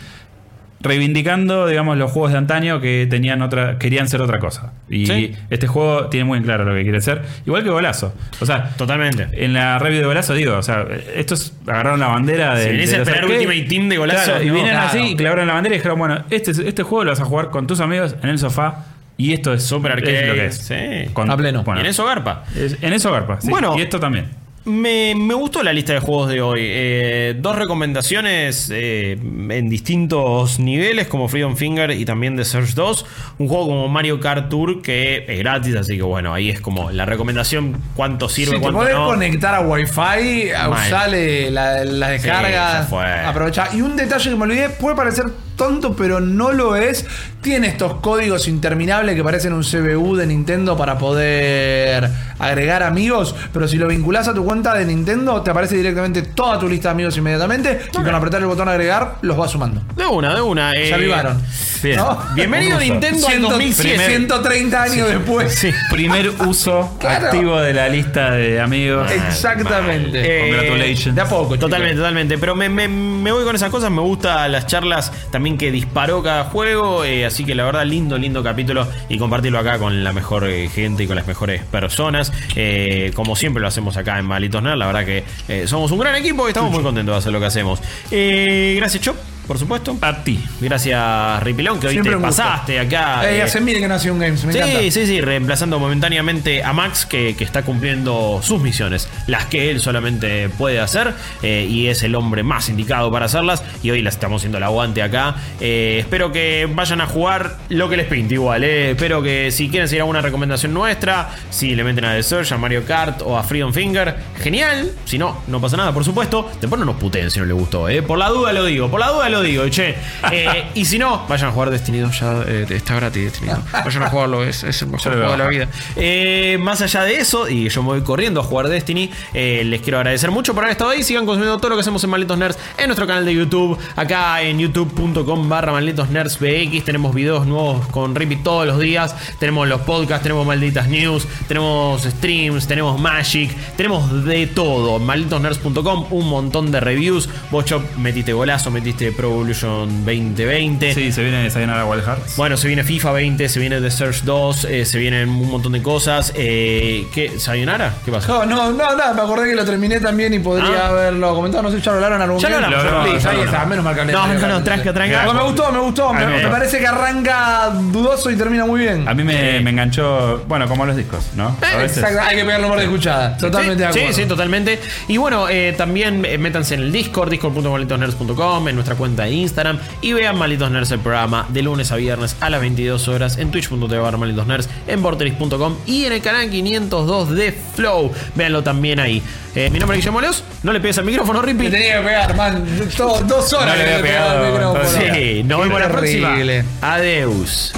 Reivindicando, digamos, los juegos de antaño que tenían otra, querían ser otra cosa. Y Sí. este juego tiene muy en claro lo que quiere ser. Igual que Golazo. O sea, Totalmente. en la review de Golazo digo, o sea, estos agarraron la bandera de. Si venís de a esperar Ultimate Team de Golazo, claro, y no, vienen claro. así y clavaron la bandera y dijeron, bueno, este, este juego lo vas a jugar con tus amigos en el sofá. Y esto es Super arcade, es lo que es. sí. Con- A pleno. bueno, y en eso garpa. es- en eso garpa. sí. Bueno. y esto también. Me, me gustó la lista de juegos de hoy. Eh, dos recomendaciones eh, en distintos niveles, como Freedom Finger y también The Surge 2. Un juego como Mario Kart Tour que es gratis, así que bueno, ahí es como la recomendación: cuánto Si sirve, te cuánto podés no. conectar a Wi-Fi, a usarle la, la ya descarga, fue. aprovechar. Y un detalle que me olvidé, puede parecer tonto, pero no lo es. Tiene estos códigos interminables que parecen un CBU de Nintendo para poder agregar amigos, pero si lo vinculás a tu cuenta de Nintendo, te aparece directamente toda tu lista de amigos inmediatamente y con apretar el botón agregar los va sumando. De una, de una. Se eh, avivaron. Bien. ¿No? Bienvenido. Nintendo al 2007. 130 años después. Sí. Primer uso Claro. activo de la lista de amigos. Exactamente. Eh, Congratulations. De a poco. Totalmente, totalmente. Pero me, me- me voy con esas cosas. Me gustan las charlas también que disparó cada juego. eh, así que la verdad, lindo, lindo capítulo. Y compartirlo acá con la mejor eh, gente y con las mejores personas. Eh, como siempre lo hacemos acá en Malitos Nerd. La verdad que eh, somos un gran equipo y estamos muy contentos de hacer lo que hacemos. Gracias, Chop, por supuesto. A ti. Gracias, Ripilón, que hoy Siempre te pasaste acá. Eh, eh, hace mil que nació un Games, me encanta. Sí, sí, sí, reemplazando momentáneamente a Max, que, que está cumpliendo sus misiones, las que él solamente puede hacer, eh, y es el hombre más indicado para hacerlas, y hoy las estamos haciendo el aguante acá. Eh, espero que vayan a jugar lo que les pinte igual, eh. espero que si quieren seguir alguna recomendación nuestra, si le meten a The Surge, a Mario Kart o a Freedom Finger, genial, si no, no pasa nada, por supuesto, después no nos puteen si no les gustó, por la duda lo digo, por la duda lo digo, che. Eh, y si no, vayan a jugar Destiny 2, ya eh, está gratis Destiny 2. Vayan a jugarlo, es, es el mejor juego de la vida. Eh, más allá de eso, y yo me voy corriendo a jugar Destiny, les quiero agradecer mucho por haber estado ahí. Sigan consumiendo todo lo que hacemos en Malditos Nerds en nuestro canal de YouTube. Acá en youtube.com barra Malditos Nerds BX. Tenemos videos nuevos con Rippy todos los días. Tenemos los podcasts, tenemos Malditas News, tenemos streams, tenemos Magic, tenemos de todo. Malditosnerds.com, un montón de reviews. Vos, Chop, metiste golazo, metiste Pro Evolution 2020. Sí, se viene Sayonara Wild Hearts. Bueno, se viene FIFA 20, se viene The Search 2, eh, se vienen un montón de cosas. Eh, ¿Qué? ¿Sayonara? ¿Qué pasa? No, no, no, nada, me acordé que lo terminé también y podría Ah. haberlo comentado. No sé, ya lo hablaron algún Ya lo hablamos, está, hablamos. menos mal que. No, no, no, tranca, tranca. Me gustó, me gustó. Me, A parece que arranca dudoso y termina muy bien. A mí me, me enganchó, bueno, como los discos, ¿no? A veces. Exacto, hay que pegarlo por de escuchada. Totalmente sí, de acuerdo. Sí, sí, totalmente. Y bueno, eh, también eh, métanse en el Discord, discord.malditosnerds.com, en nuestra cuenta de Instagram y vean Malditos Nerds el programa de lunes a viernes a las 22 horas en twitch.tv barra Malditos Nerds, en vorteris.com y en el canal 502 de Flow. Véanlo también ahí. Eh, mi nombre es Guillermo Leos. No le pegues al micrófono, Rippy. Me tenía que pegar, man. Todo- dos horas No le había pegado, micrófono. Sí, nos vemos la próxima. Adeus.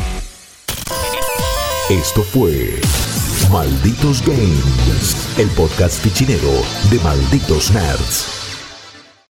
Esto fue Malditos Games, el podcast fichinero de Malditos Nerds.